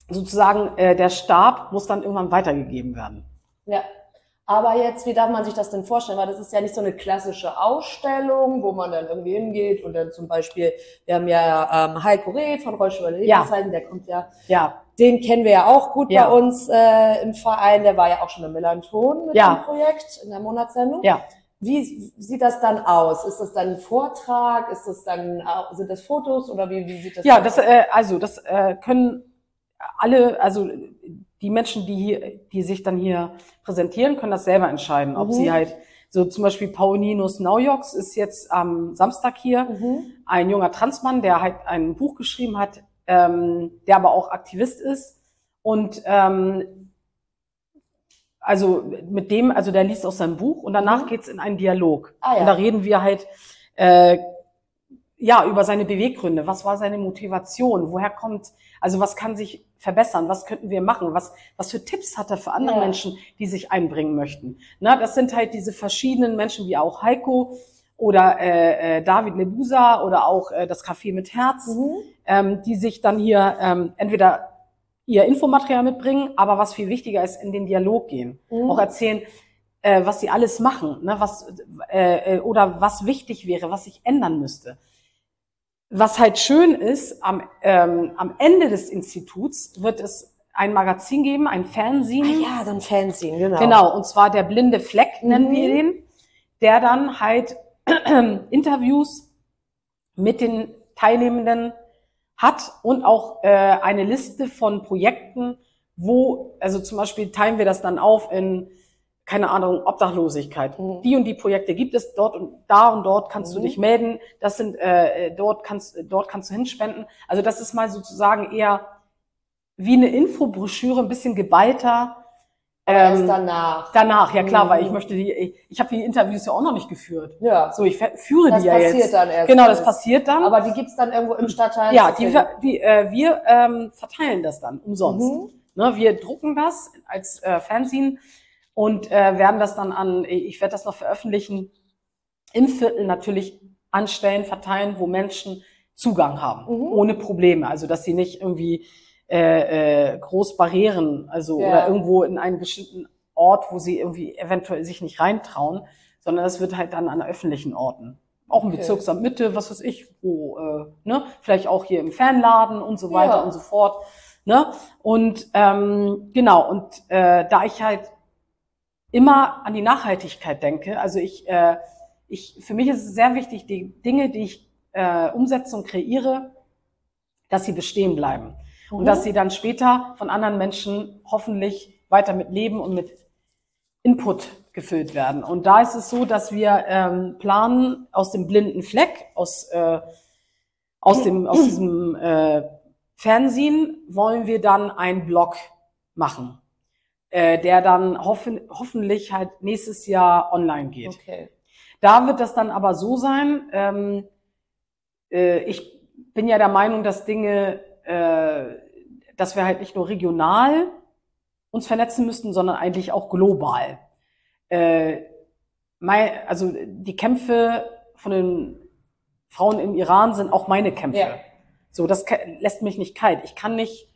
sozusagen, äh, der Stab muss dann irgendwann weitergegeben werden. Ja. Aber jetzt, wie darf man sich das denn vorstellen? Weil das ist ja nicht so eine klassische Ausstellung, wo man dann irgendwie hingeht und dann zum Beispiel, wir haben ja ähm, Heiko Reth von Rollstuhl Lebenszeiten, ja. der kommt ja, ja, den kennen wir ja auch gut ja. bei uns äh, im Verein, der war ja auch schon im Melanton mit ja. dem Projekt in der Monatssendung. Ja. Wie sieht das dann aus? Ist das dann ein Vortrag? Ist das dann, sind das Fotos oder wie, wie sieht das? Ja, das, äh, also das äh, können alle, also die Menschen, die, hier, die sich dann hier präsentieren, können das selber entscheiden, ob mhm. sie halt so zum Beispiel Paulinus Naujoks ist jetzt am Samstag hier, mhm. ein junger Transmann, der halt ein Buch geschrieben hat, ähm, der aber auch Aktivist ist und ähm, also mit dem, also der liest aus seinem Buch und danach mhm. geht's in einen Dialog. Ah, ja. Und da reden wir halt äh, ja über seine Beweggründe. Was war seine Motivation? Woher kommt, also was kann sich verbessern? Was könnten wir machen? Was, was für Tipps hat er für andere ja. Menschen, die sich einbringen möchten? Na, das sind halt diese verschiedenen Menschen, wie auch Heiko oder äh, äh, David Lebusa oder auch äh, das Café mit Herz, mhm. ähm, die sich dann hier ähm, entweder ihr Infomaterial mitbringen, aber was viel wichtiger ist, in den Dialog gehen. Mhm. Auch erzählen, äh, was sie alles machen, ne, was äh, äh, oder was wichtig wäre, was sich ändern müsste. Was halt schön ist, am, ähm, am Ende des Instituts wird es ein Magazin geben, ein Fernsehen. Ah ja, so ein Fernsehen, genau. Genau, und zwar der blinde Fleck nennen mhm. wir den, der dann halt <clears throat> Interviews mit den Teilnehmenden hat und auch äh, eine Liste von Projekten, wo, also zum Beispiel teilen wir das dann auf in, keine Ahnung, Obdachlosigkeit. Mhm. Die und die Projekte gibt es dort und da und dort kannst du Mhm. dich melden. Das sind äh, dort kannst dort kannst du hinspenden. Also das ist mal sozusagen eher wie eine Infobroschüre, ein bisschen geballter. Erst Ähm, danach. danach, ja klar, weil ich Mhm. möchte die, ich, ich habe die Interviews ja auch noch nicht geführt. Ja. So, ich führe Das die ja passiert jetzt. dann erst. Genau, das passiert dann. Aber die gibt's dann irgendwo im Stadtteil. ja, die, die, äh, wir ähm, verteilen das dann umsonst. Mhm. Ne, wir drucken das als äh, Fanzine und äh, werden das dann an, ich werde das noch veröffentlichen, im Viertel natürlich anstellen, verteilen, wo Menschen Zugang haben, Mhm. ohne Probleme. Also dass sie nicht irgendwie äh, äh, groß Barrieren, also Ja. oder irgendwo in einen bestimmten Ort, wo sie irgendwie eventuell sich nicht reintrauen, sondern das wird halt dann an öffentlichen Orten. Auch im Okay. Bezirksamt Mitte, was weiß ich, wo, äh, ne, vielleicht auch hier im Fanladen und so weiter Ja. und so fort. Ne? Und ähm, genau, und äh, da ich halt immer an die Nachhaltigkeit denke, also ich, äh, ich, für mich ist es sehr wichtig, die Dinge, die ich äh, umsetze und kreiere, dass sie bestehen bleiben. Und Mhm. dass sie dann später von anderen Menschen hoffentlich weiter mit Leben und mit Input gefüllt werden. Und da ist es so, dass wir ähm, planen aus dem blinden Fleck, aus, äh, aus, dem, aus diesem äh, Fernsehen, wollen wir dann einen Blog machen, äh, der dann hoffen, hoffentlich halt nächstes Jahr online geht. Okay. Da wird das dann aber so sein, ähm, äh, ich bin ja der Meinung, dass Dinge, äh, dass wir halt nicht nur regional uns vernetzen müssten, sondern eigentlich auch global. Äh, mein, also die Kämpfe von den Frauen im Iran sind auch meine Kämpfe. Ja. So, das lässt mich nicht kalt. Ich kann nicht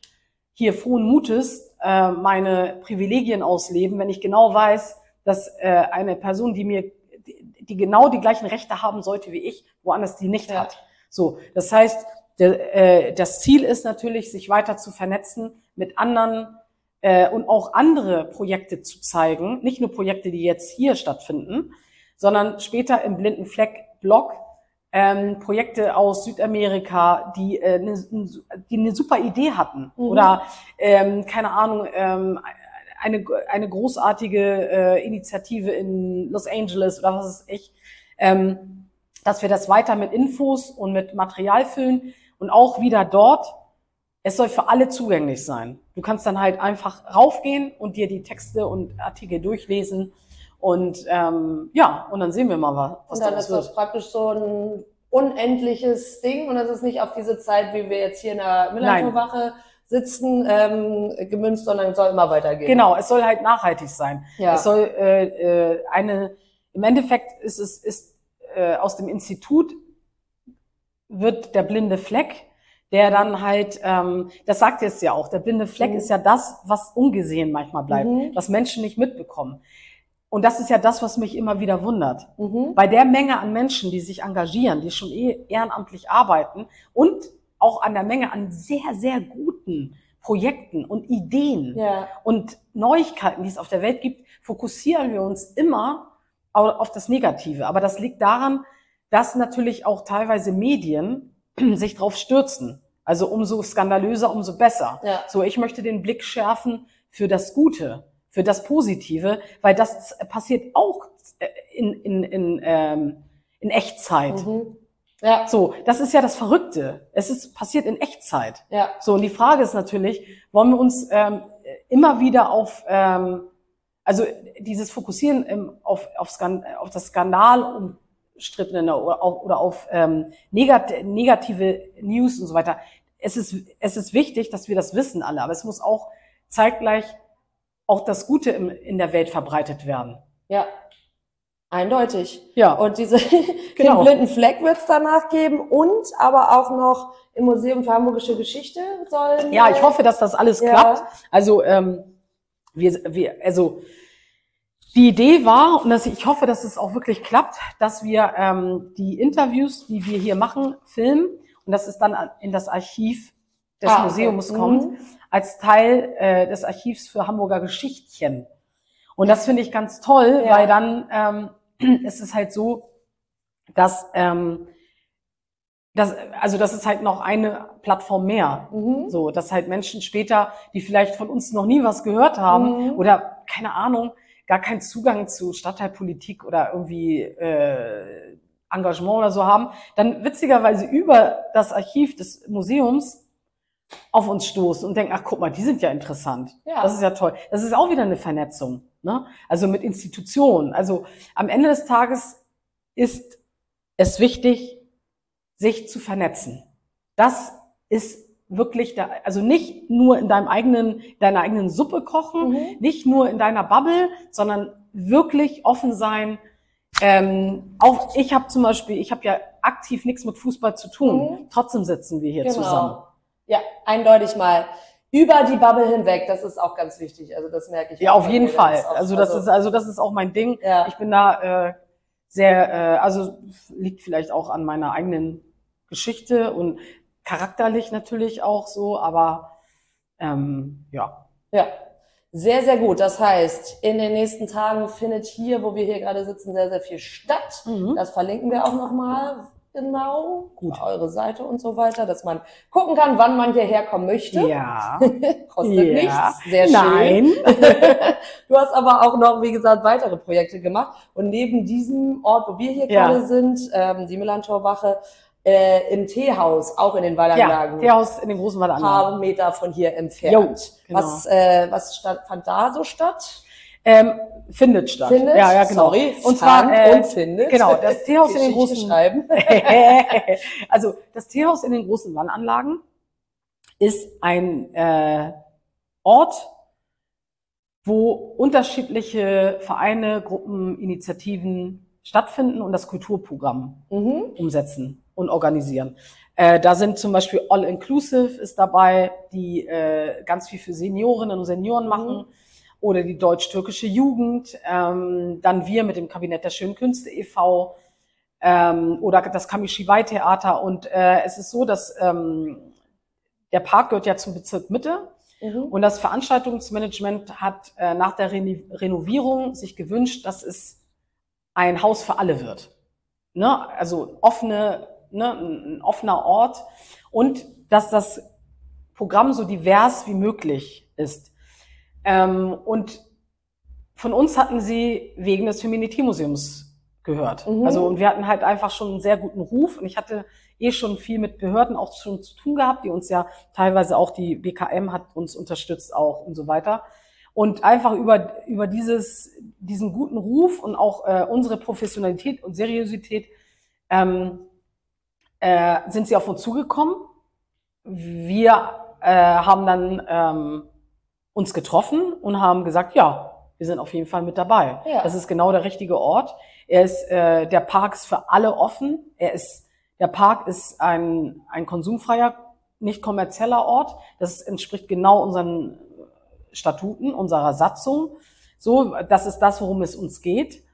hier frohen Mutes äh, meine Privilegien ausleben, wenn ich genau weiß, dass äh, eine Person, die mir, die, die genau die gleichen Rechte haben sollte wie ich, woanders die nicht Ja. hat. So, das heißt, der, äh, das Ziel ist natürlich, sich weiter zu vernetzen mit anderen äh, und auch andere Projekte zu zeigen, nicht nur Projekte, die jetzt hier stattfinden, sondern später im blinden Fleck Blog ähm, Projekte aus Südamerika, die, äh, eine, die eine super Idee hatten Mhm. oder ähm, keine Ahnung ähm, eine eine großartige äh, Initiative in Los Angeles oder was weiß ich, ähm, dass wir das weiter mit Infos und mit Material füllen und auch wieder dort. Es soll für alle zugänglich sein. Du kannst dann halt einfach raufgehen und dir die Texte und Artikel durchlesen und ähm, ja, und dann sehen wir mal, was, was Und dann ist das praktisch so ein unendliches Ding und das ist nicht auf diese Zeit, wie wir jetzt hier in der Nein. Millantorwache sitzen, ähm, gemünzt, sondern soll immer weitergehen. Genau, es soll halt nachhaltig sein. Ja. Es soll äh, äh, eine, im Endeffekt ist es ist äh, aus dem Institut wird der blinde Fleck, der dann halt, ähm, das sagt jetzt ja auch, der blinde Fleck Mhm. ist ja das, was ungesehen manchmal bleibt, Mhm. was Menschen nicht mitbekommen. Und das ist ja das, was mich immer wieder wundert. Mhm. Bei der Menge an Menschen, die sich engagieren, die schon eh ehrenamtlich arbeiten und auch an der Menge an sehr, sehr guten Projekten und Ideen Ja. und Neuigkeiten, die es auf der Welt gibt, fokussieren wir uns immer au- auf das Negative. Aber das liegt daran, dass natürlich auch teilweise Medien <clears throat> sich drauf stürzen. Also umso skandalöser, umso besser. Ja. So, ich möchte den Blick schärfen für das Gute, für das Positive, weil das passiert auch äh, in, in, in, ähm, in Echtzeit. Mhm. Ja. So, das ist ja das Verrückte. Es ist passiert in Echtzeit. Ja. So, und die Frage ist natürlich, wollen wir uns ähm, immer wieder auf, ähm, also dieses Fokussieren ähm, auf, auf, Skan auf das Skandal umstrittene oder auf, oder auf ähm, negat negative News und so weiter. Es ist, es ist wichtig, dass wir das wissen alle, aber es muss auch zeitgleich auch das Gute im, in der Welt verbreitet werden. Ja. Eindeutig. Ja, Und diese, <laughs> Genau. den blinden Fleck wird es danach geben und aber auch noch im Museum für Hamburgische Geschichte sollen. ja, ich hoffe, dass das alles ja. klappt. Also ähm, wir, wir, also die Idee war, und das, ich hoffe, dass es auch wirklich klappt, dass wir ähm, die Interviews, die wir hier machen, filmen und dass es dann an- in das Archiv des Ah, okay. Museums Mhm. kommt, als Teil äh, des Archivs für Hamburger Geschichtchen. Und das finde ich ganz toll, Ja. weil dann ähm, <clears throat> ist es halt so, dass ähm, das, also das ist halt noch eine Plattform mehr. Mhm. So, dass halt Menschen später, die vielleicht von uns noch nie was gehört haben Mhm. oder keine Ahnung, gar keinen Zugang zu Stadtteilpolitik oder irgendwie äh, Engagement oder so haben, dann witzigerweise über das Archiv des Museums auf uns stoßen und denken, ach guck mal, die sind ja interessant. Ja. Das ist ja toll. Das ist auch wieder eine Vernetzung. Ne? Also mit Institutionen. Also am Ende des Tages ist es wichtig, sich zu vernetzen. Das ist wirklich da, also nicht nur in deinem eigenen, deiner eigenen Suppe kochen, Mhm. nicht nur in deiner Bubble, sondern wirklich offen sein. Ähm, auch ich habe zum Beispiel, ich habe ja aktiv nichts mit Fußball zu tun. Mhm. Trotzdem sitzen wir hier Genau. zusammen. Ja, eindeutig mal. Über die Bubble hinweg, das ist auch ganz wichtig. Also das merke ich. Ja, auf jeden Fall. oft. Also das ist, also das ist auch mein Ding. ja. Ich bin da äh, sehr, äh, also liegt vielleicht auch an meiner eigenen Geschichte und charakterlich natürlich auch so, aber ähm, ja. Ja, sehr, sehr gut. Das heißt, in den nächsten Tagen findet hier, wo wir hier gerade sitzen, sehr, sehr viel statt. Mhm. Das verlinken wir auch nochmal genau. Gut. Eure Seite und so weiter, dass man gucken kann, wann man hierher kommen möchte. Ja. <laughs> Kostet Ja. nichts. Sehr schön. Nein. <laughs> du hast aber auch noch, wie gesagt, weitere Projekte gemacht. Und neben diesem Ort, wo wir hier Ja. gerade sind, ähm, die Millantorwache, äh, im Teehaus, auch in den Ja, Wallanlagen. der aus in den großen ein Wallanlagen. paar Meter von hier Jo, entfernt. genau. Was, äh, was stand, fand da so statt? Ähm, findet statt. Findet? Ja, ja, genau. Sorry, Und zwar, äh, und findet. genau, das <laughs> Teehaus in den großen- schreiben. <laughs> also das Teehaus in den großen Wallanlagen ist ein äh, Ort, wo unterschiedliche Vereine, Gruppen, Initiativen stattfinden und das Kulturprogramm Mhm. umsetzen und organisieren. Äh, da sind zum Beispiel All Inclusive ist dabei, die äh, ganz viel für Seniorinnen und Senioren machen. Oder die deutsch-türkische Jugend, ähm, dann wir mit dem Kabinett der Schönen Künste e.V. Ähm, oder das Kamishiwai-Theater. Und äh, es ist so, dass ähm, der Park gehört ja zum Bezirk Mitte Mhm. und das Veranstaltungsmanagement hat äh, nach der Reni- Renovierung sich gewünscht, dass es ein Haus für alle wird. Ne? Also offene, ne? ein, ein offener Ort und dass das Programm so divers wie möglich ist. Ähm, und von uns hatten sie wegen des Feminitie-Museums gehört. Mhm. Also und wir hatten halt einfach schon einen sehr guten Ruf und ich hatte eh schon viel mit Behörden auch schon zu tun gehabt, die uns ja teilweise auch die BKM hat uns unterstützt auch und so weiter. Und einfach über, über dieses, diesen guten Ruf und auch äh, unsere Professionalität und Seriosität ähm, äh, sind sie auf uns zugekommen. Wir äh, haben dann ähm, uns getroffen und haben gesagt, ja, wir sind auf jeden Fall mit dabei. Ja. Das ist genau der richtige Ort. Er ist, äh, der Park ist für alle offen. Er ist, der Park ist ein, ein konsumfreier, nicht kommerzieller Ort. Das entspricht genau unseren Statuten, unserer Satzung. So, das ist das, worum es uns geht.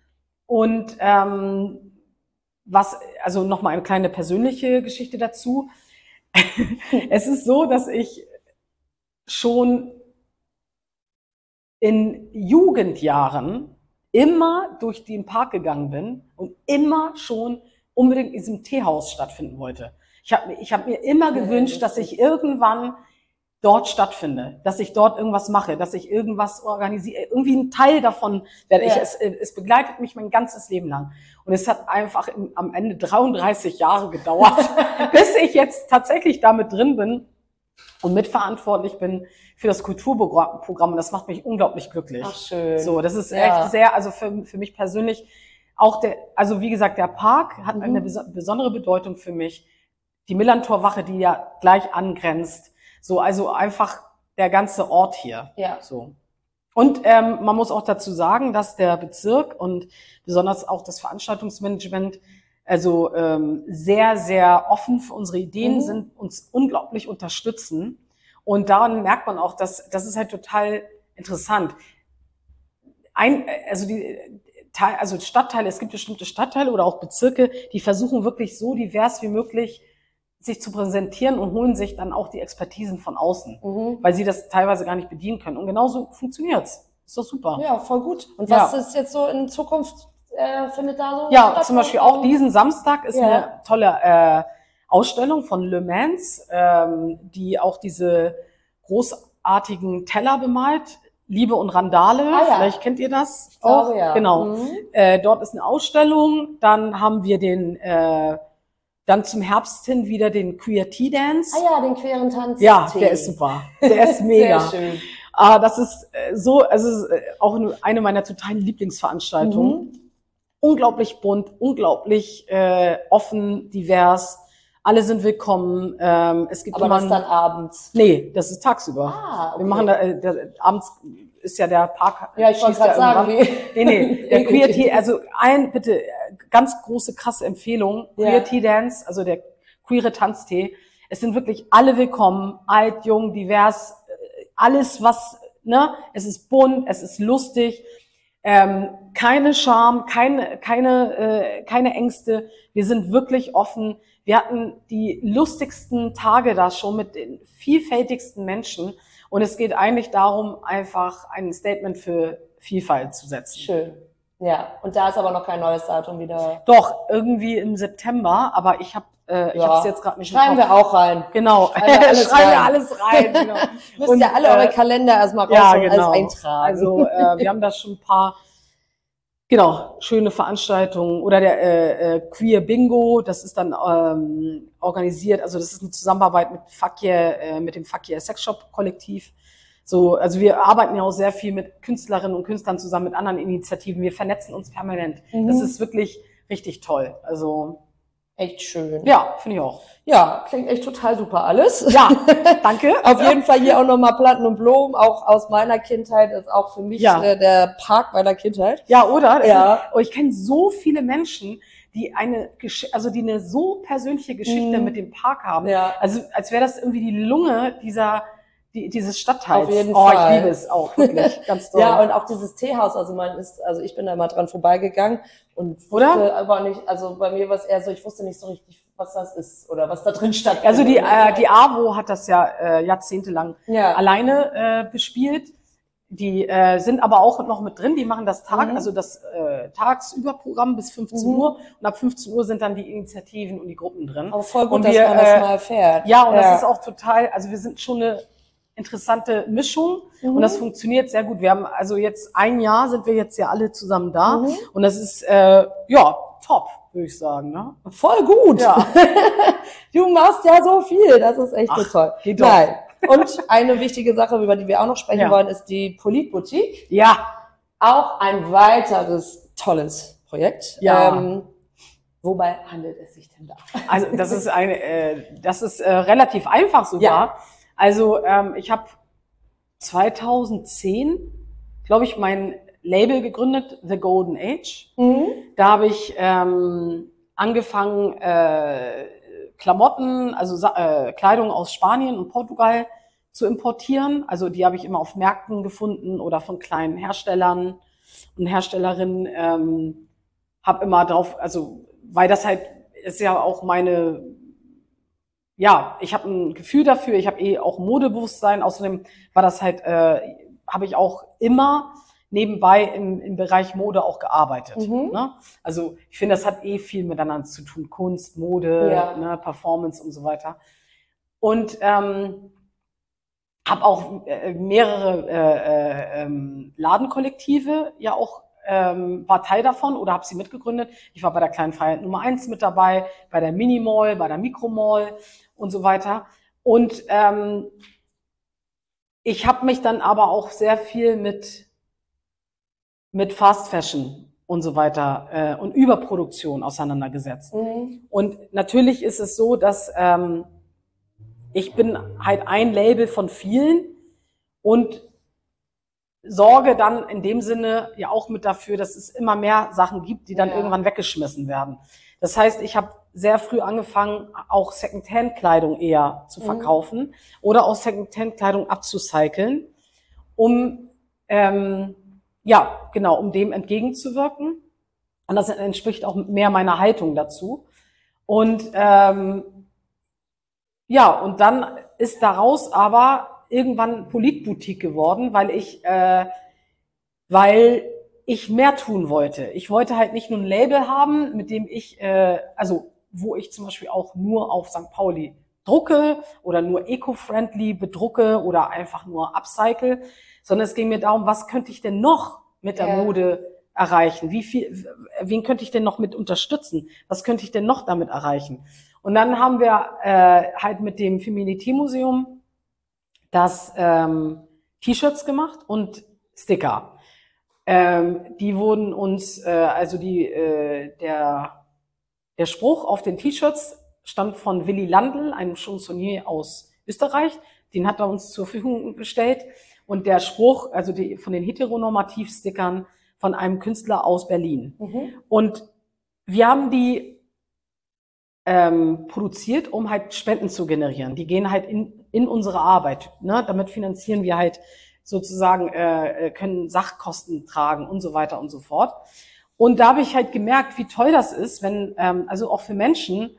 Und ähm, was, also nochmal eine kleine persönliche Geschichte dazu. <laughs> es ist so, dass ich schon in Jugendjahren immer durch den Park gegangen bin und immer schon unbedingt in diesem Teehaus stattfinden wollte. Ich habe ich hab mir immer gewünscht, dass ich irgendwann dort stattfinde, dass ich dort irgendwas mache, dass ich irgendwas organisiere, irgendwie ein Teil davon werde. Ich, Ja. es, es begleitet mich mein ganzes Leben lang. Und es hat einfach im, am Ende 33 Jahre gedauert, <laughs> bis ich jetzt tatsächlich damit drin bin und mitverantwortlich bin für das Kulturprogramm. Programm. Und das macht mich unglaublich glücklich. Ach, schön. So, das ist Ja. echt sehr, also für, für mich persönlich auch der, also wie gesagt, der Park hat Mhm. eine beso- besondere Bedeutung für mich. Die Millantorwache, die ja gleich angrenzt. So, also einfach der ganze Ort hier. Ja. So. Und ähm, man muss auch dazu sagen, dass der Bezirk und besonders auch das Veranstaltungsmanagement also ähm, sehr, sehr offen für unsere Ideen Mhm. sind, uns unglaublich unterstützen. Und daran merkt man auch, dass das ist halt total interessant. Ein, also die also Stadtteile, es gibt bestimmte Stadtteile oder auch Bezirke, die versuchen wirklich so divers wie möglich sich zu präsentieren und holen sich dann auch die Expertisen von außen, Mhm. weil sie das teilweise gar nicht bedienen können. Und genauso funktioniert's. Ist doch super. Ja, voll gut. Und Ja. was ist jetzt so in Zukunft, äh, findet da so Ja, zum Beispiel auch diesen Samstag ist Ja. eine tolle äh, Ausstellung von Le Mans, ähm, die auch diese großartigen Teller bemalt. Liebe und Randale, Ah, ja. vielleicht kennt ihr das Ich glaube, auch. ja. Genau. Mhm. Äh, dort ist eine Ausstellung. Dann haben wir den, äh, dann zum Herbst hin wieder den Queer Tea Dance. Ah ja, den queeren Tanz. Ja, der ist super. <laughs> Der ist mega. Sehr schön. Ah, das ist äh, so, also auch eine- eine meiner totalen Lieblingsveranstaltungen. Mhm. Unglaublich bunt, unglaublich äh, offen, divers. Alle sind willkommen. Ähm, es gibt Aber immer das dann abends. nee, das ist tagsüber. Ah, okay. Wir machen da, äh, der, abends ist ja der Park. Ja, ich wollte gerade sagen, wie. Nee, nee, <laughs> der Queer Tea, also ein, bitte, ganz große, krasse Empfehlung. Ja. Queer Tea Dance, also der queere Tanztee. Es sind wirklich alle willkommen, alt, jung, divers, äh, alles was, ne, es ist bunt, es ist lustig, ähm, keine Scham, keine, keine, äh, keine Ängste. Wir sind wirklich offen. Wir hatten die lustigsten Tage da schon mit den vielfältigsten Menschen. Und es geht eigentlich darum, einfach ein Statement für Vielfalt zu setzen. Schön. Ja, und da ist aber noch kein neues Datum wieder. Doch, irgendwie im September, aber ich habe äh, ich Ja. habe es jetzt gerade nicht Schreiben wir auch rein. Genau, Schreiben wir <laughs> alles Schreiben wir rein. alles rein. Genau. <laughs> Müsst Und, ihr alle äh, eure Kalender erstmal ja, rausholen, genau. alles eintragen. Also äh, wir haben da schon ein paar genau schöne Veranstaltungen oder der äh, äh, Queer Bingo, das ist dann ähm, organisiert. Also das ist eine Zusammenarbeit mit Fakir, äh, mit dem Fakir Sex Shop Kollektiv. So, also wir arbeiten ja auch sehr viel mit Künstlerinnen und Künstlern zusammen, mit anderen Initiativen. Wir vernetzen uns permanent. Mhm. Das ist wirklich richtig toll. Also echt schön. ja, finde ich auch. Ja, klingt echt total super alles. Ja, <laughs> danke. Auf jeden Fall hier auch nochmal Platten und Blumen, auch aus meiner Kindheit, ist auch für mich Ja. äh, der Park meiner Kindheit. Ja, oder? Ja. Ist, oh, ich kenne so viele Menschen, die eine, Gesch also die eine so persönliche Geschichte Mhm. mit dem Park haben. Ja. Also als wäre das irgendwie die Lunge dieser die, dieses Stadtteils. Auf jeden oh, Fall. ich liebe es auch wirklich, <laughs> ganz toll. Ja, und auch dieses Teehaus, also man ist, also ich bin da mal dran vorbeigegangen und wusste Oder? aber nicht, also bei mir war es eher so, ich wusste nicht so richtig, was das ist oder was da drin stattfindet. also die äh, die AWO hat das ja äh, jahrzehntelang ja. alleine äh, bespielt. Die äh, sind aber auch noch mit drin, die machen das Tag, Mhm. also das äh, Tagsüberprogramm bis 15 Mhm. Uhr und ab 15 Uhr sind dann die Initiativen und die Gruppen drin. aber voll gut, und dass wir, man das äh, mal erfährt. Ja, und das ist auch total, also wir sind schon eine interessante Mischung Mhm. und das funktioniert sehr gut. Wir haben also jetzt ein Jahr sind wir jetzt ja alle zusammen da Mhm. und das ist äh, ja top, würde ich sagen. Ne? voll gut. Ja. <laughs> Du machst ja so viel, das ist echt so Ach, toll. geht doch. Nein. Und eine wichtige Sache, über die wir auch noch sprechen Ja. wollen, ist die Politboutique. ja, Auch ein weiteres tolles Projekt. Ja. Ähm, wobei handelt es sich denn da? also das ist eine, äh, das ist äh, relativ einfach sogar. Ja. Also ähm, ich habe 2010, glaube ich, mein Label gegründet, The Golden Age. Da habe ich ähm, angefangen, äh, Klamotten, also äh, Kleidung aus Spanien und Portugal zu importieren. Also die habe ich immer auf Märkten gefunden oder von kleinen Herstellern und Herstellerinnen. Ähm, habe immer drauf, also weil das halt ist ja auch meine, ja, ich habe ein Gefühl dafür. Ich habe eh auch Modebewusstsein. Außerdem war das halt, äh, habe ich auch immer nebenbei im, im Bereich Mode auch gearbeitet. Mhm. Ne? Also ich finde, das hat eh viel miteinander zu tun. Kunst, Mode, Ja. ne, Performance und so weiter. Und ähm, habe auch äh, mehrere äh, äh, ähm, Ladenkollektive ja auch ähm, war Teil davon oder habe sie mitgegründet. Ich war bei der kleinen Freiheit Nummer eins mit dabei, bei der Minimall, bei der Mikromall und so weiter. Und ähm, ich habe mich dann aber auch sehr viel mit mit Fast Fashion und so weiter äh, und Überproduktion auseinandergesetzt. Mhm. Und natürlich ist es so, dass ähm, ich bin halt ein Label von vielen und sorge dann in dem Sinne ja auch mit dafür, dass es immer mehr Sachen gibt, die dann Ja. irgendwann weggeschmissen werden. Das heißt, ich habe sehr früh angefangen, auch Secondhand-Kleidung eher zu Mhm. verkaufen oder auch Secondhand-Kleidung abzucyceln, um ähm, ja genau, um dem entgegenzuwirken. Und das entspricht auch mehr meiner Haltung dazu. Und ähm, ja, und dann ist daraus aber irgendwann Politboutique geworden, weil ich, äh, weil ich mehr tun wollte. Ich wollte halt nicht nur ein Label haben, mit dem ich, äh, also wo ich zum Beispiel auch nur auf St. Pauli drucke oder nur eco-friendly bedrucke oder einfach nur upcycle, sondern es ging mir darum, was könnte ich denn noch mit der Ja. Mode erreichen? Wie viel, wen könnte ich denn noch mit unterstützen? Was könnte ich denn noch damit erreichen? Und dann haben wir äh, halt mit dem Feminity Museum das ähm, T-Shirts gemacht und Sticker. Ähm, die wurden uns, äh, also die, äh, der, der Spruch auf den T-Shirts stammt von Willy Landl, einem Chansonnier aus Österreich. Den hat er uns zur Verfügung gestellt. Und der Spruch, also die, von den Heteronormativ-Stickern von einem Künstler aus Berlin. Mhm. Und wir haben die ähm, produziert, um halt Spenden zu generieren. Die gehen halt in, in unsere Arbeit. Ne? Damit finanzieren wir halt sozusagen, äh, äh, können Sachkosten tragen und so weiter und so fort. Und da habe ich halt gemerkt, wie toll das ist, wenn, ähm, also auch für Menschen,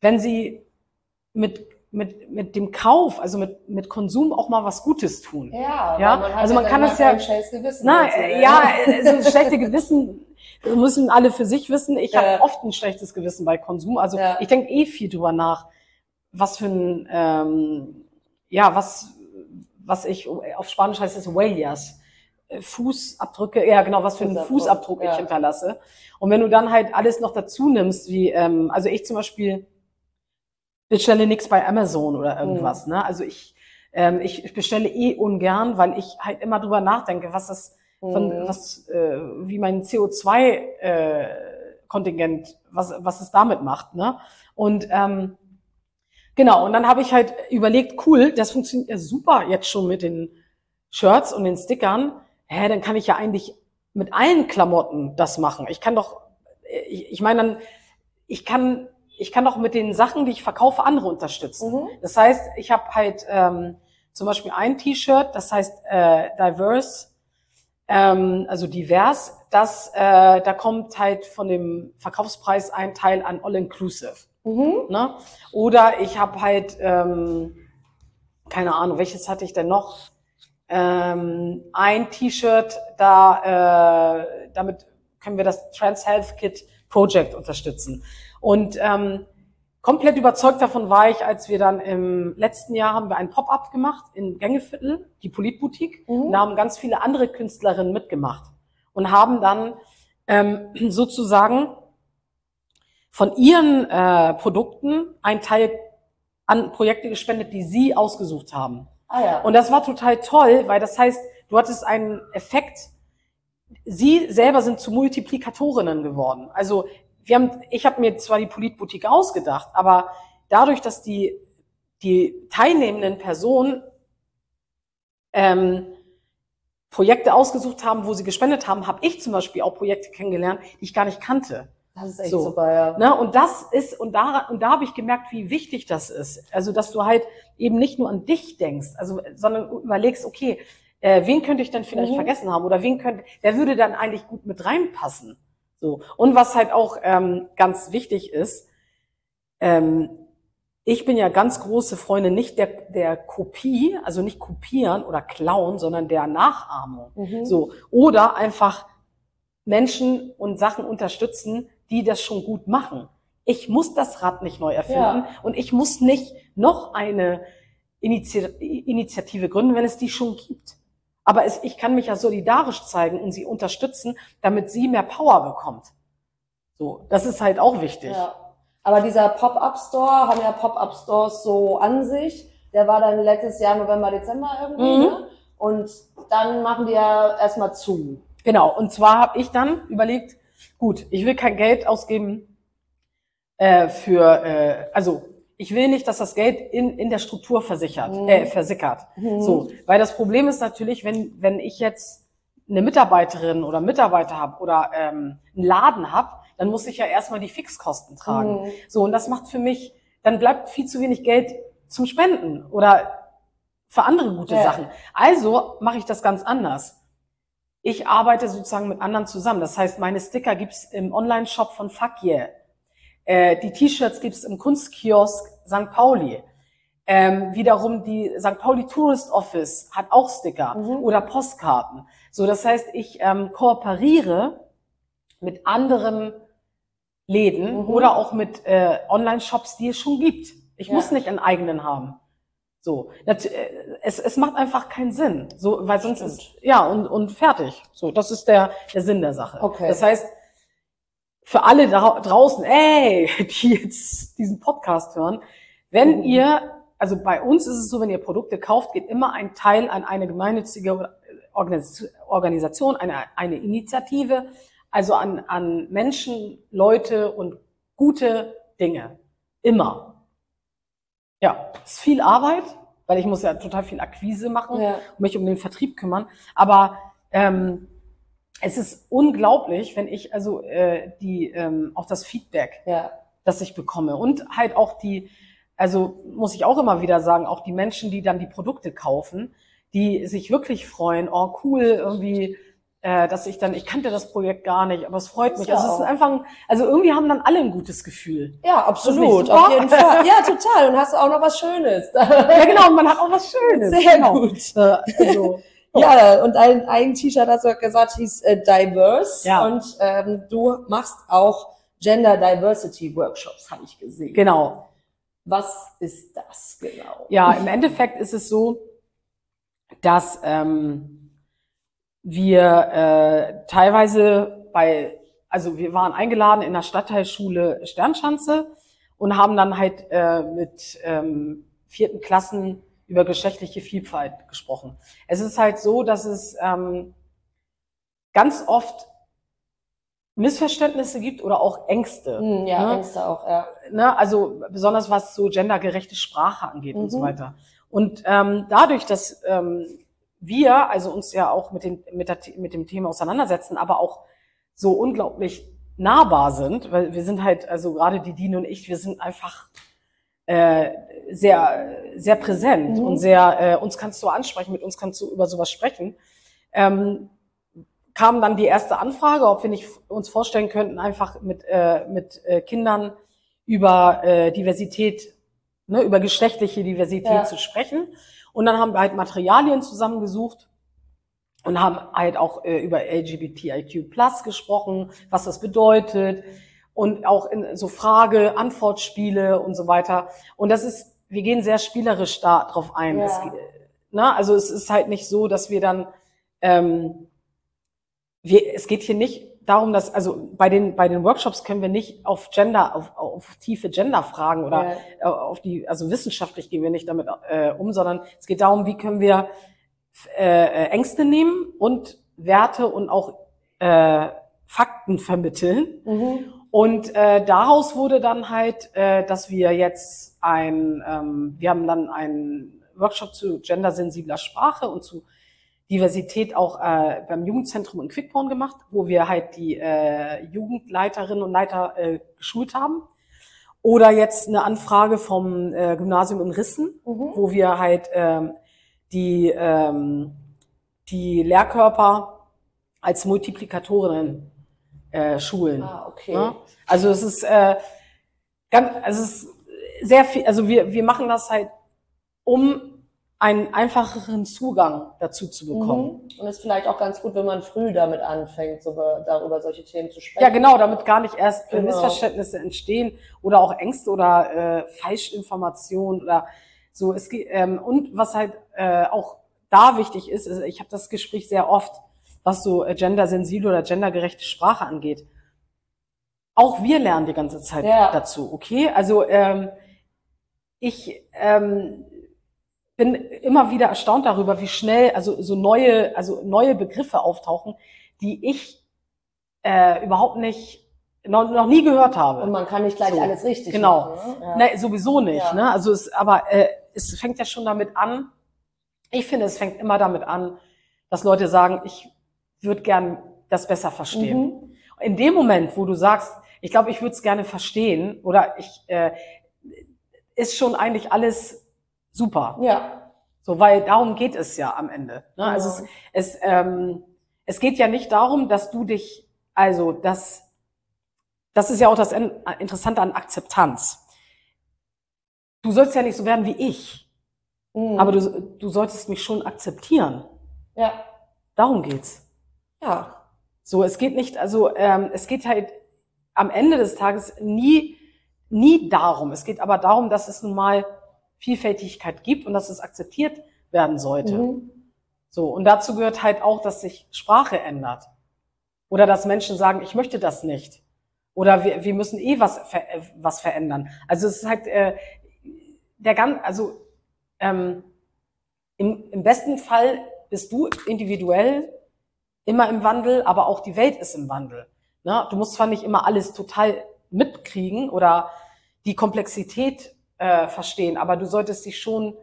wenn sie mit, mit, mit dem Kauf, also mit, mit Konsum auch mal was Gutes tun. Ja, Ja, weil also man dann kann das ja- schlechtes Gewissen Na, dazu, äh, ja, so ein schlechte Gewissen <laughs> müssen alle für sich wissen. Ich Ja. habe oft ein schlechtes Gewissen bei Konsum. Also Ja. ich denke eh viel drüber nach, was für ein, ähm, ja, was, was ich, auf Spanisch heißt es Huellas, äh, Fußabdrücke, ja genau, was für einen Fußabdruck, Fußabdruck ja. ich hinterlasse. Und wenn du dann halt alles noch dazu nimmst, wie, ähm, also ich zum Beispiel bestelle nichts bei Amazon oder irgendwas, Mhm. ne? Also ich, ähm, ich bestelle eh ungern, weil ich halt immer drüber nachdenke, was das von Mhm. was äh, wie mein CO2 äh, Kontingent was was es damit macht ne und ähm, genau und dann habe ich halt überlegt cool das funktioniert ja super jetzt schon mit den Shirts und den Stickern hä dann kann ich ja eigentlich mit allen Klamotten das machen ich kann doch ich, ich meine dann ich kann ich kann doch mit den Sachen die ich verkaufe andere unterstützen Mhm. das heißt, ich habe halt ähm, zum Beispiel ein T-Shirt, das heißt äh, Diverse, ähm, also divers. Das, äh, da kommt halt von dem Verkaufspreis ein Teil an All Inclusive. Mhm. Ne? Oder ich habe halt, ähm, keine Ahnung, welches hatte ich denn noch? Ähm, ein T-Shirt, da äh, damit können wir das Trans Health Kit Project unterstützen. Und ähm, komplett überzeugt davon war ich, als wir dann im letzten Jahr haben wir ein Pop-up gemacht in Gängeviertel, die Politboutique. Mhm. Und da haben ganz viele andere Künstlerinnen mitgemacht und haben dann ähm, <clears throat> sozusagen von ihren äh, Produkten einen Teil an Projekte gespendet, die sie ausgesucht haben. Ah ja. Und das war total toll, weil das heißt, du hattest einen Effekt. Sie selber sind zu Multiplikatorinnen geworden. Also wir haben, ich habe mir zwar die Politboutique ausgedacht, aber dadurch, dass die die teilnehmenden Personen ähm, Projekte ausgesucht haben, wo sie gespendet haben, habe ich zum Beispiel auch Projekte kennengelernt, die ich gar nicht kannte. Das ist echt so. super, ja. Ne? Und das ist, und da, und da habe ich gemerkt, wie wichtig das ist. Also, dass du halt eben nicht nur an dich denkst, also, sondern überlegst, okay, äh, wen könnte ich denn vielleicht Mhm. vergessen haben? Oder wen könnte, der würde dann eigentlich gut mit reinpassen. So. Und was halt auch ähm, ganz wichtig ist, ähm, ich bin ja ganz große Freundin nicht der, der Kopie, also nicht kopieren oder klauen, sondern der Nachahmung. Mhm. So. Oder einfach Menschen und Sachen unterstützen, die das schon gut machen. Ich muss das Rad nicht neu erfinden Ja. und ich muss nicht noch eine Initi Initiative gründen, wenn es die schon gibt. Aber es, ich kann mich ja solidarisch zeigen und sie unterstützen, damit sie mehr Power bekommt. So, das ist halt auch wichtig. Ja. Aber dieser Pop-Up-Store, haben ja Pop-Up-Stores so an sich. Der war dann letztes Jahr November, Dezember irgendwie. Mhm. Ne? Und dann machen die ja erstmal zu. Genau, und zwar habe ich dann überlegt, gut, ich will kein Geld ausgeben äh, für, äh, also ich will nicht, dass das Geld in, in der Struktur versichert, Mhm. äh, versickert. Mhm. So, weil das Problem ist natürlich, wenn, wenn ich jetzt eine Mitarbeiterin oder Mitarbeiter habe oder ähm, einen Laden habe, dann muss ich ja erstmal die Fixkosten tragen. Mhm. So, und das macht für mich, dann bleibt viel zu wenig Geld zum Spenden oder für andere gute Ja. Sachen. Also mache ich das ganz anders. Ich arbeite sozusagen mit anderen zusammen. Das heißt, meine Sticker gibt's im Online-Shop von Fuck Yeah. Äh, die T-Shirts gibt's im Kunstkiosk St. Pauli. Ähm, wiederum die St. Pauli Tourist Office hat auch Sticker Mhm. oder Postkarten. So, das heißt, ich ähm, kooperiere mit anderen Läden Mhm. oder auch mit äh, Online-Shops, die es schon gibt. Ich Ja. muss nicht einen eigenen haben. So, äh, es, es macht einfach keinen Sinn, so, weil sonst Stimmt. ist ja und und fertig. So, das ist der der Sinn der Sache. Okay. Das heißt, für alle da draußen, ey, <laughs> die jetzt diesen Podcast hören, wenn Mhm. ihr, also bei uns ist es so, wenn ihr Produkte kauft, geht immer ein Teil an eine gemeinnützige Organisation, eine, eine Initiative, also an, an Menschen, Leute und gute Dinge. Immer. Ja, ist viel Arbeit, weil ich muss ja total viel Akquise machen Ja. und mich um den Vertrieb kümmern. Aber ähm, es ist unglaublich, wenn ich also äh, die ähm, auch das Feedback, Ja. das ich bekomme und halt auch die, also muss ich auch immer wieder sagen, auch die Menschen, die dann die Produkte kaufen, die sich wirklich freuen, oh cool, irgendwie, äh, dass ich dann, ich kannte das Projekt gar nicht, aber es freut Das mich. ja Also es ist einfach, ein- also irgendwie haben dann alle ein gutes Gefühl. Ja, absolut. Auf jeden Fall. Ja, <laughs> total. Und hast auch noch was Schönes. Ja genau, und man hat auch was Schönes. Sehr genau. gut. Also, <laughs> Ja, und ein, ein T-Shirt hast du gesagt, hieß äh, Diverse. Ja. Und ähm, du machst auch Gender Diversity Workshops, habe ich gesehen. genau. Was ist das genau? Ja, im Endeffekt ist es so, dass ähm, wir äh, teilweise bei, also wir waren eingeladen in der Stadtteilschule Sternschanze und haben dann halt äh, mit ähm, vierten Klassen über geschlechtliche Vielfalt gesprochen. Es ist halt so, dass es ähm, ganz oft Missverständnisse gibt oder auch Ängste. Hm, ja, ne? Ängste auch, ja. ne, also besonders was so gendergerechte Sprache angeht und so Mhm. weiter. Und ähm, dadurch, dass ähm, wir also uns ja auch mit, den, mit, der, mit dem Thema auseinandersetzen, aber auch so unglaublich nahbar sind, weil wir sind halt, also gerade die Dine und ich, wir sind einfach äh, sehr, sehr präsent Mhm. und sehr, äh, uns kannst du ansprechen, mit uns kannst du über sowas sprechen. Ähm, kam dann die erste Anfrage, ob wir nicht uns vorstellen könnten, einfach mit, äh, mit äh, Kindern über äh, Diversität, ne, über geschlechtliche Diversität Ja. zu sprechen. Und dann haben wir halt Materialien zusammengesucht und haben halt auch äh, über LGBTIQ Plus gesprochen, was das bedeutet und auch in so Frage-Antwort-Spiele und so weiter. Und das ist, wir gehen sehr spielerisch da drauf ein. Ja. Es, ne, also es ist halt nicht so, dass wir dann ähm, wir, es geht hier nicht darum, dass, also bei den, bei den Workshops können wir nicht auf Gender, auf, auf tiefe Gender-Fragen oder Ja. äh, auf die, also wissenschaftlich gehen wir nicht damit äh, um, sondern es geht darum, wie können wir äh, äh, Ängste nehmen und Werte und auch äh, Fakten vermitteln. Mhm. Und äh, daraus wurde dann halt, äh, dass wir jetzt ein, ähm, wir haben dann einen Workshop zu gendersensibler Sprache und zu Diversität auch äh, beim Jugendzentrum in Quickborn gemacht, wo wir halt die äh, Jugendleiterinnen und Leiter äh, geschult haben. Oder jetzt eine Anfrage vom äh, Gymnasium in Rissen, Mhm. wo wir halt ähm, die, ähm, die Lehrkörper als Multiplikatorinnen äh, schulen. Ah, okay. Ne? Also es ist äh, ganz, also es ist sehr viel, also wir, wir machen das halt, um einen einfacheren Zugang dazu zu bekommen. Mhm. Und ist vielleicht auch ganz gut, wenn man früh damit anfängt, so über, darüber solche Themen zu sprechen. Ja, genau, damit gar nicht erst Genau. Missverständnisse entstehen oder auch Ängste oder äh, Falschinformationen oder so. Es ähm, und was halt äh, auch da wichtig ist, ist ich habe das Gespräch sehr oft, was so äh, gendersensible oder gendergerechte Sprache angeht. Auch wir lernen die ganze Zeit Ja. dazu, okay? Also ähm, ich ähm, bin immer wieder erstaunt darüber, wie schnell also so neue, also neue Begriffe auftauchen, die ich äh, überhaupt nicht noch, noch nie gehört habe. Und man kann nicht gleich So, alles richtig genau. machen. Ne? Ja. Nein, sowieso nicht. Ja. Ne? Also es, aber äh, es fängt ja schon damit an. Ich finde, es fängt immer damit an, dass Leute sagen, ich würde gern das besser verstehen. Mhm. In dem Moment, wo du sagst, ich glaube, ich würde es gerne verstehen oder ich äh, ist schon eigentlich alles super. Ja. So, weil darum geht es ja am Ende. Ne? Also Genau. es, es, ähm, es geht ja nicht darum, dass du dich, also das, das ist ja auch das En- Interessante an Akzeptanz. Du sollst ja nicht so werden wie ich, Mhm. aber du, du solltest mich schon akzeptieren. ja. Darum geht's. Ja. So, es geht nicht, also ähm, es geht halt am Ende des Tages nie, nie darum. Es geht aber darum, dass es nun mal Vielfältigkeit gibt und dass es akzeptiert werden sollte. Mhm. So. Und dazu gehört halt auch, dass sich Sprache ändert. Oder dass Menschen sagen, ich möchte das nicht. Oder wir, wir müssen eh was, äh, was verändern. Also es ist halt äh, der ganz, also ähm, im, im besten Fall bist du individuell immer im Wandel, aber auch die Welt ist im Wandel. Ne? Du musst zwar nicht immer alles total mitkriegen oder die Komplexität äh, verstehen, aber du solltest dich schon,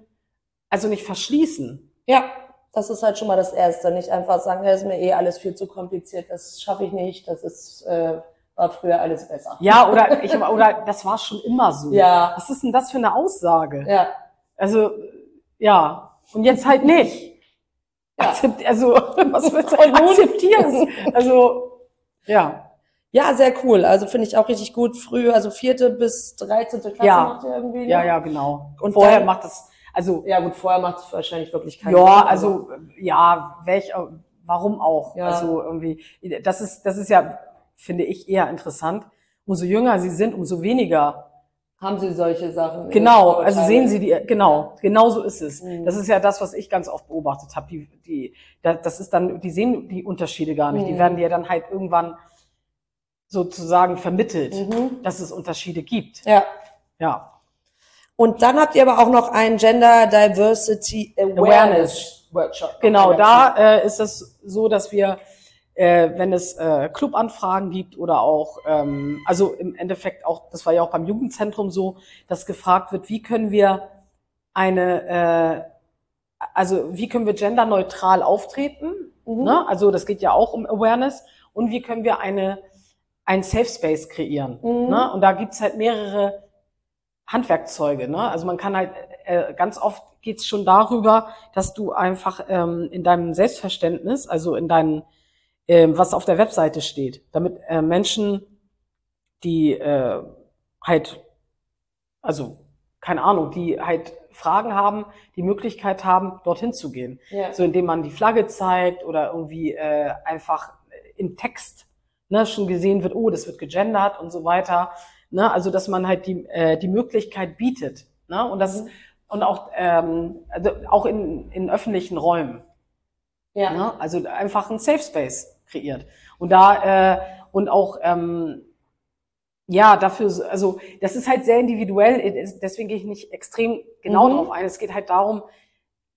also nicht verschließen. Ja, das ist halt schon mal das Erste. Nicht einfach sagen, ja, ist mir eh alles viel zu kompliziert, das schaffe ich nicht, das ist, äh, war früher alles besser. Ja, oder, ich, oder das war schon immer so. Ja. Was ist denn das für eine Aussage? Ja. Also, ja. Und jetzt halt nicht. Ja. Akzept, also, <laughs> was willst du akzeptieren? Also, ja. Ja, sehr cool. Also finde ich auch richtig gut. Früh, also vierte bis dreizehnte Klasse ja. macht ihr irgendwie. Ne? Ja, ja, genau. Und vorher dann, macht das, also. Ja, gut, vorher macht es wahrscheinlich wirklich keinen Ja, Sinn, also, ja, welch, warum auch? Ja. Also irgendwie, das ist, das ist ja, finde ich, eher interessant. Umso jünger sie sind, umso weniger haben Sie solche Sachen? Genau, also sehen Sie die, genau, genau so ist es. Mhm. Das ist ja das, was ich ganz oft beobachtet habe. Die, die, das ist dann, die sehen die Unterschiede gar nicht. Mhm. Die werden dir dann halt irgendwann sozusagen vermittelt, mhm. dass es Unterschiede gibt. Ja. Ja. Und dann habt ihr aber auch noch einen Gender Diversity Awareness, Awareness. Workshop. Genau, da äh, ist es so, dass wir äh, wenn es äh, Clubanfragen gibt oder auch, ähm, also im Endeffekt auch, das war ja auch beim Jugendzentrum so, dass gefragt wird, wie können wir eine, äh, also wie können wir genderneutral auftreten? Mhm. Ne? Also das geht ja auch um Awareness und wie können wir eine ein Safe Space kreieren? Mhm. Ne? Und da gibt's halt mehrere Handwerkzeuge. Ne? Also man kann halt äh, ganz oft geht's schon darüber, dass du einfach ähm, in deinem Selbstverständnis, also in deinen ähm, was auf der Webseite steht, damit äh, Menschen, die äh, halt, also keine Ahnung, die halt Fragen haben, die Möglichkeit haben, dorthin zu gehen. Ja. So indem man die Flagge zeigt oder irgendwie äh, einfach im Text ne, schon gesehen wird, oh, das wird gegendert und so weiter. Ne? Also dass man halt die, äh, die Möglichkeit bietet. Ne? Und das mhm. und auch, ähm, also auch in, in öffentlichen Räumen. Ja. Ne? Also einfach ein Safe Space kreiert. Und da äh, und auch ähm, ja dafür, also das ist halt sehr individuell. Deswegen gehe ich nicht extrem genau mhm. darauf ein. Es geht halt darum,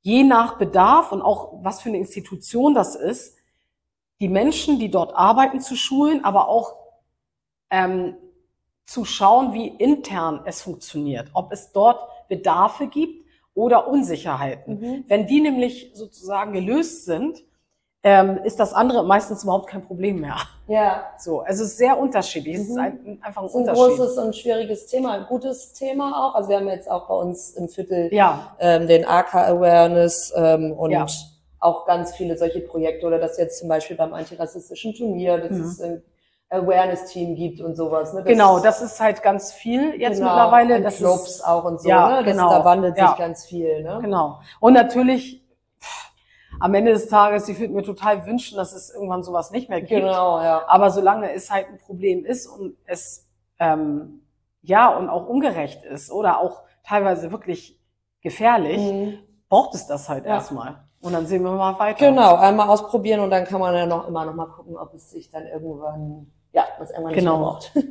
je nach Bedarf und auch was für eine Institution das ist, die Menschen, die dort arbeiten, zu schulen, aber auch ähm, zu schauen, wie intern es funktioniert, ob es dort Bedarfe gibt oder Unsicherheiten. Mhm. Wenn die nämlich sozusagen gelöst sind, ähm, ist das andere meistens überhaupt kein Problem mehr. Ja. So, also es ist sehr unterschiedlich. Es ist mhm. ein, einfach ein, es ist ein Unterschied. großes und schwieriges Thema, ein gutes Thema auch. Also wir haben jetzt auch bei uns im Viertel ja. ähm, den AK Awareness ähm, und Ja. Auch ganz viele solche Projekte oder das jetzt zum Beispiel beim antirassistischen Turnier, dass Mhm. es ein Awareness-Team gibt und sowas. Ne? Das Genau, das ist halt ganz viel jetzt genau, mittlerweile. und Das Clubs ist, auch und so. Ja, ne? das, genau. Da wandelt Ja. sich ganz viel. Ne? genau. Und natürlich, pff, am Ende des Tages, ich würde mir total wünschen, dass es irgendwann sowas nicht mehr gibt. Genau, ja. Aber solange es halt ein Problem ist und es ähm, ja und auch ungerecht ist oder auch teilweise wirklich gefährlich, Mhm. braucht es das halt Ja. erstmal. Und dann sehen wir mal weiter. Genau, einmal ausprobieren und dann kann man ja noch immer noch mal gucken, ob es sich dann irgendwann, ja, was irgendwann nicht Genau. mehr braucht. <laughs>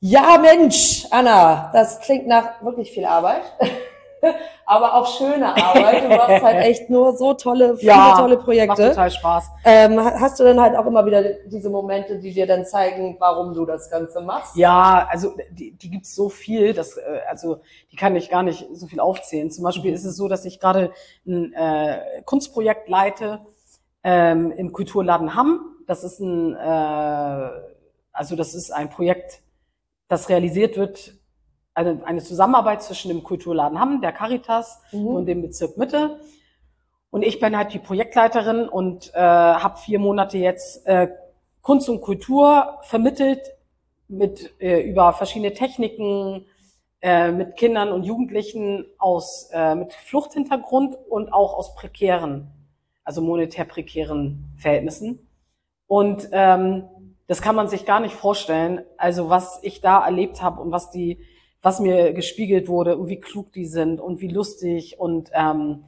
Ja, Mensch, Anna, das klingt nach wirklich viel Arbeit. <laughs> <laughs> Aber auch schöne Arbeit. Du machst halt echt nur so tolle, <laughs> viele Ja, tolle Macht Projekte. total Spaß. Ähm, hast du dann halt auch immer wieder diese Momente, die dir dann zeigen, warum du das Ganze machst? Ja, also die, die gibt's so viel, dass, äh, also die kann ich gar nicht so viel aufzählen. Zum Beispiel Mhm. ist es so, dass ich gerade ein äh, Kunstprojekt leite ähm, im Kulturladen Hamm. Das ist ein, äh, also das ist ein Projekt, das realisiert wird, eine, eine Zusammenarbeit zwischen dem Kulturladen Hamm, der Caritas Mhm. und dem Bezirk Mitte. Und ich bin halt die Projektleiterin und äh, habe vier Monate jetzt äh, Kunst und Kultur vermittelt mit äh, über verschiedene Techniken äh, mit Kindern und Jugendlichen aus äh, mit Fluchthintergrund und auch aus prekären, also monetär prekären Verhältnissen. Und ähm, das kann man sich gar nicht vorstellen. Also was ich da erlebt habe und was die, was mir gespiegelt wurde und wie klug die sind und wie lustig und ähm,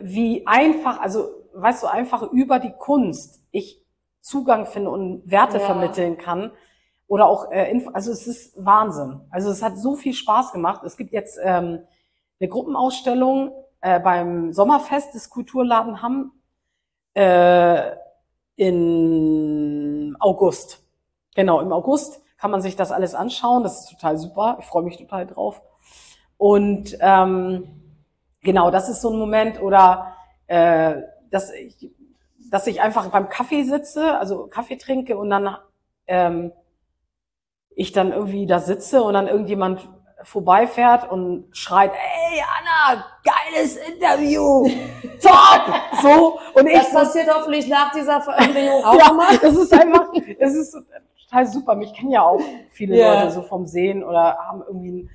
wie einfach, also weißt du, einfach über die Kunst ich Zugang finde und Werte ja. vermitteln kann. Oder auch, äh, also es ist Wahnsinn. Also es hat so viel Spaß gemacht. Es gibt jetzt ähm, eine Gruppenausstellung äh, beim Sommerfest des Kulturladen Hamm äh, in August. Genau, im August kann man sich das alles anschauen. Das ist total super. Ich freue mich total drauf. Und ähm, genau, das ist so ein Moment. Oder äh, dass ich, dass ich einfach beim Kaffee sitze, also Kaffee trinke und dann ähm, ich dann irgendwie da sitze und dann irgendjemand vorbeifährt und schreit, ey Anna, geiles Interview, <laughs> top, so und ich. Das passiert hoffentlich nach dieser Veröffentlichung <laughs> auch ja, mal. Das ist einfach, das ist total super. Mich kennen ja auch viele ja. Leute so vom Sehen oder haben irgendwie,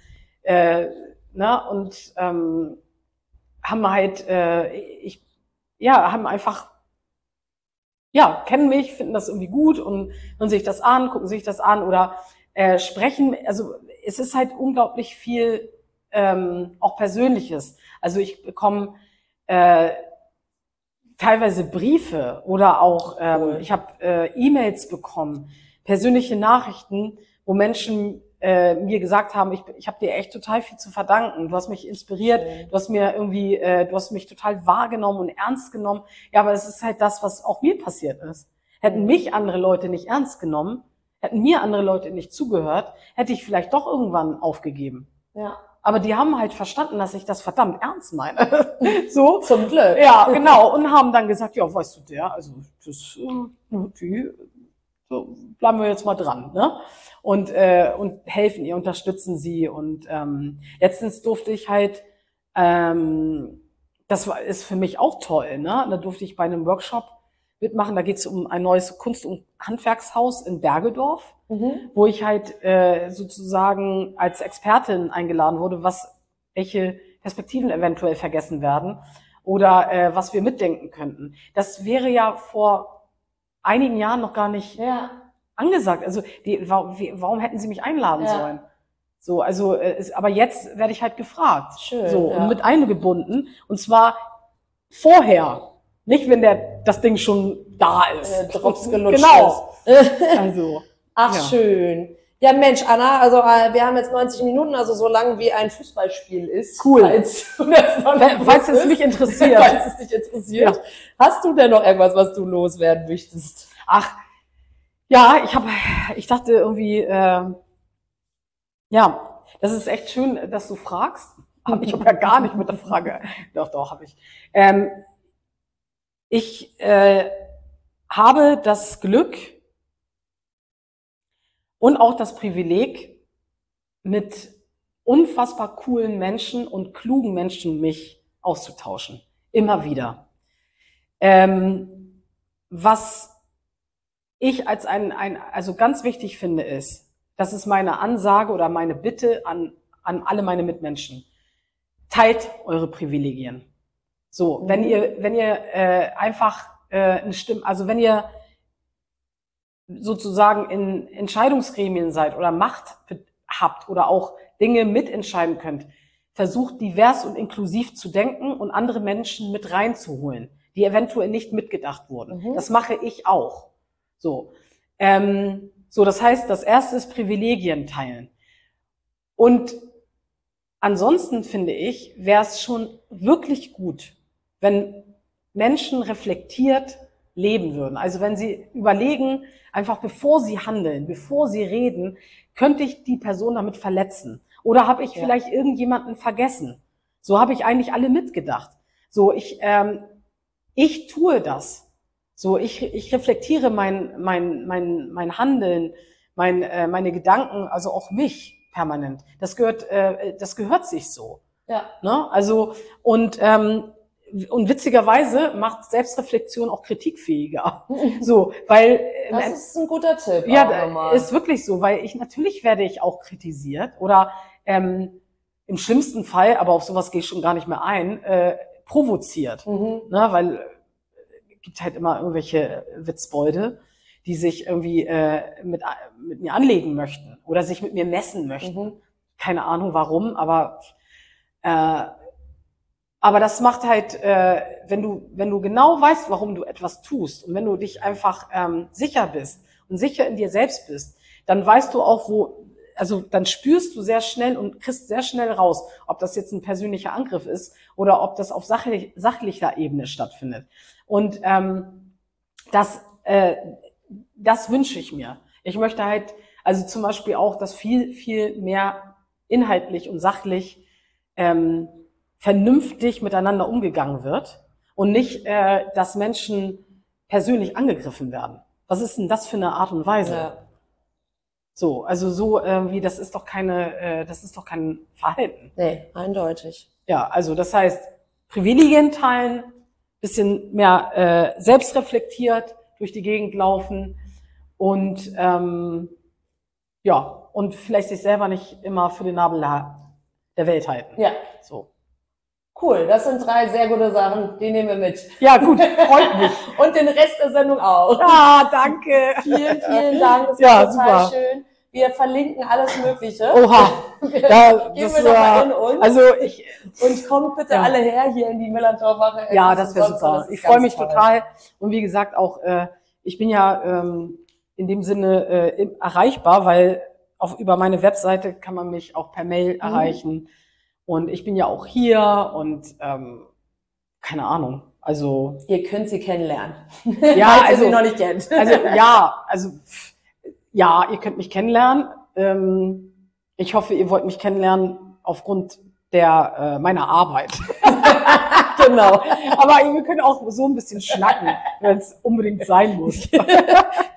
äh, ne und ähm, haben halt, äh, ich, ja, haben einfach ja, kennen mich, finden das irgendwie gut und hören sich das an, gucken sich das an oder äh, sprechen. Also es ist halt unglaublich viel ähm, auch Persönliches. Also ich bekomme äh, teilweise Briefe oder auch ähm, cool. ich habe äh, E-Mails bekommen, persönliche Nachrichten, wo Menschen äh, mir gesagt haben, ich, ich habe dir echt total viel zu verdanken. Du hast mich inspiriert, okay. du hast mir irgendwie, äh, du hast mich total wahrgenommen und ernst genommen. Ja, aber es ist halt das, was auch mir passiert ist. Hätten mich andere Leute nicht ernst genommen, Hätten mir andere Leute nicht zugehört, hätte ich vielleicht doch irgendwann aufgegeben. Ja. Aber die haben halt verstanden, dass ich das verdammt ernst meine. <laughs> so. Zum Glück. Ja, genau. Und haben dann gesagt, ja, weißt du, der, also, das, äh, die, so, bleiben wir jetzt mal dran, ne? Und, äh, und helfen ihr, unterstützen sie. Und ähm, letztens durfte ich halt, ähm, das war, ist für mich auch toll, ne? Da durfte ich bei einem Workshop mitmachen. Da geht es um ein neues Kunst- und Handwerkshaus in Bergedorf, mhm. wo ich halt äh, sozusagen als Expertin eingeladen wurde, was welche Perspektiven eventuell vergessen werden oder äh, was wir mitdenken könnten. Das wäre ja vor einigen Jahren noch gar nicht ja. angesagt. Also die, warum, wie, warum hätten sie mich einladen ja. sollen? So, also, äh, ist, aber jetzt werde ich halt gefragt. Schön, so, ja. und mit eingebunden. Und zwar vorher. Nicht, wenn der, das Ding schon da ist. Äh, Drops gelutscht genau. ist. <laughs> also. Ach, schön. Ja, Mensch, Anna, also äh, wir haben jetzt 90 Minuten, also so lang wie ein Fußballspiel ist. Cool. Falls, falls es mich interessiert. <laughs> falls es dich interessiert. Ja. Hast du denn noch irgendwas, was du loswerden möchtest? Ach, ja, ich habe, ich dachte irgendwie, äh, ja, das ist echt schön, dass du fragst. <laughs> Aber ich habe ja gar nicht mit der Frage. Doch, doch, habe ich. Ähm, ich äh, habe das Glück und auch das Privileg, mit unfassbar coolen Menschen und klugen Menschen mich auszutauschen. Immer wieder. Ähm, was ich als ein, ein, also ganz wichtig finde, ist, das ist meine Ansage oder meine Bitte an, an alle meine Mitmenschen. Teilt eure Privilegien. So, wenn mhm. ihr, wenn ihr äh, einfach äh, eine Stimme, also wenn ihr sozusagen in Entscheidungsgremien seid oder Macht habt oder auch Dinge mitentscheiden könnt, versucht divers und inklusiv zu denken und andere Menschen mit reinzuholen, die eventuell nicht mitgedacht wurden. Mhm. Das mache ich auch. So, ähm, so das heißt, das erste ist Privilegien teilen. Und ansonsten finde ich, wäre es schon wirklich gut, wenn Menschen reflektiert leben würden. Also wenn sie überlegen, einfach bevor sie handeln, bevor sie reden, könnte ich die Person damit verletzen? Oder habe ich ja. vielleicht irgendjemanden vergessen? So habe ich eigentlich alle mitgedacht. So, ich, ähm, ich tue das. So, ich, ich reflektiere mein, mein, mein, mein Handeln, mein, äh, meine Gedanken, also auch mich permanent. Das gehört, äh, das gehört sich so. Ja. Ne? Also, und ähm, und witzigerweise macht Selbstreflexion auch kritikfähiger. <laughs> So, weil das ist ein guter Tipp. Ja, ist wirklich so, weil ich natürlich werde ich auch kritisiert oder ähm, im schlimmsten Fall, aber auf sowas gehe ich schon gar nicht mehr ein, äh, provoziert, mhm. ne, weil äh, gibt halt immer irgendwelche Witzbolde, die sich irgendwie äh, mit, mit mir anlegen möchten oder sich mit mir messen möchten. Mhm. Keine Ahnung warum, aber äh, aber das macht halt, äh, wenn du wenn du genau weißt, warum du etwas tust und wenn du dich einfach ähm, sicher bist und sicher in dir selbst bist, dann weißt du auch, wo also dann spürst du sehr schnell und kriegst sehr schnell raus, ob das jetzt ein persönlicher Angriff ist oder ob das auf sachlich, sachlicher Ebene stattfindet. Und ähm, das, äh, das wünsche ich mir. Ich möchte halt, also zum Beispiel auch, dass viel, viel mehr inhaltlich und sachlich ähm, vernünftig miteinander umgegangen wird und nicht, äh, dass Menschen persönlich angegriffen werden. Was ist denn das für eine Art und Weise? Ja. So, also so irgendwie, das ist doch keine, äh, das ist doch kein Verhalten. Nee, eindeutig. Ja, also das heißt, Privilegien teilen, bisschen mehr äh, selbstreflektiert durch die Gegend laufen und ähm, ja, und vielleicht sich selber nicht immer für den Nabel der der Welt halten. Ja, So. Cool. Das sind drei sehr gute Sachen. Die nehmen wir mit. Ja, gut, freut mich. <laughs> Und den Rest der Sendung auch. Ja, danke. Vielen, vielen Dank. Das Ja, war total super. schön. Wir verlinken alles Mögliche. Oha. <laughs> Ja, gehen das wir nochmal in uns. also ich, und kommt bitte Ja. alle her hier in die Millantorwache. Ja, das wäre super. das Ich freue mich toll. total. Und wie gesagt, auch äh, ich bin ja ähm, in dem Sinne äh, erreichbar, weil auf, über meine Webseite kann man mich auch per Mail erreichen. Und ich bin ja auch hier und ähm, keine Ahnung. Also Ihr könnt sie kennenlernen. Ja, <laughs> also- sie noch nicht kennt. also <laughs> ja, also ja, ihr könnt mich kennenlernen. Ähm, ich hoffe, ihr wollt mich kennenlernen aufgrund der äh, meiner Arbeit. <laughs> genau. Aber wir können auch so ein bisschen schnacken, wenn es unbedingt sein muss.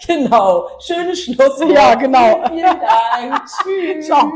Genau. Schönes Schlusswort. Ja, genau. Vielen Dank. Tschüss. Ciao.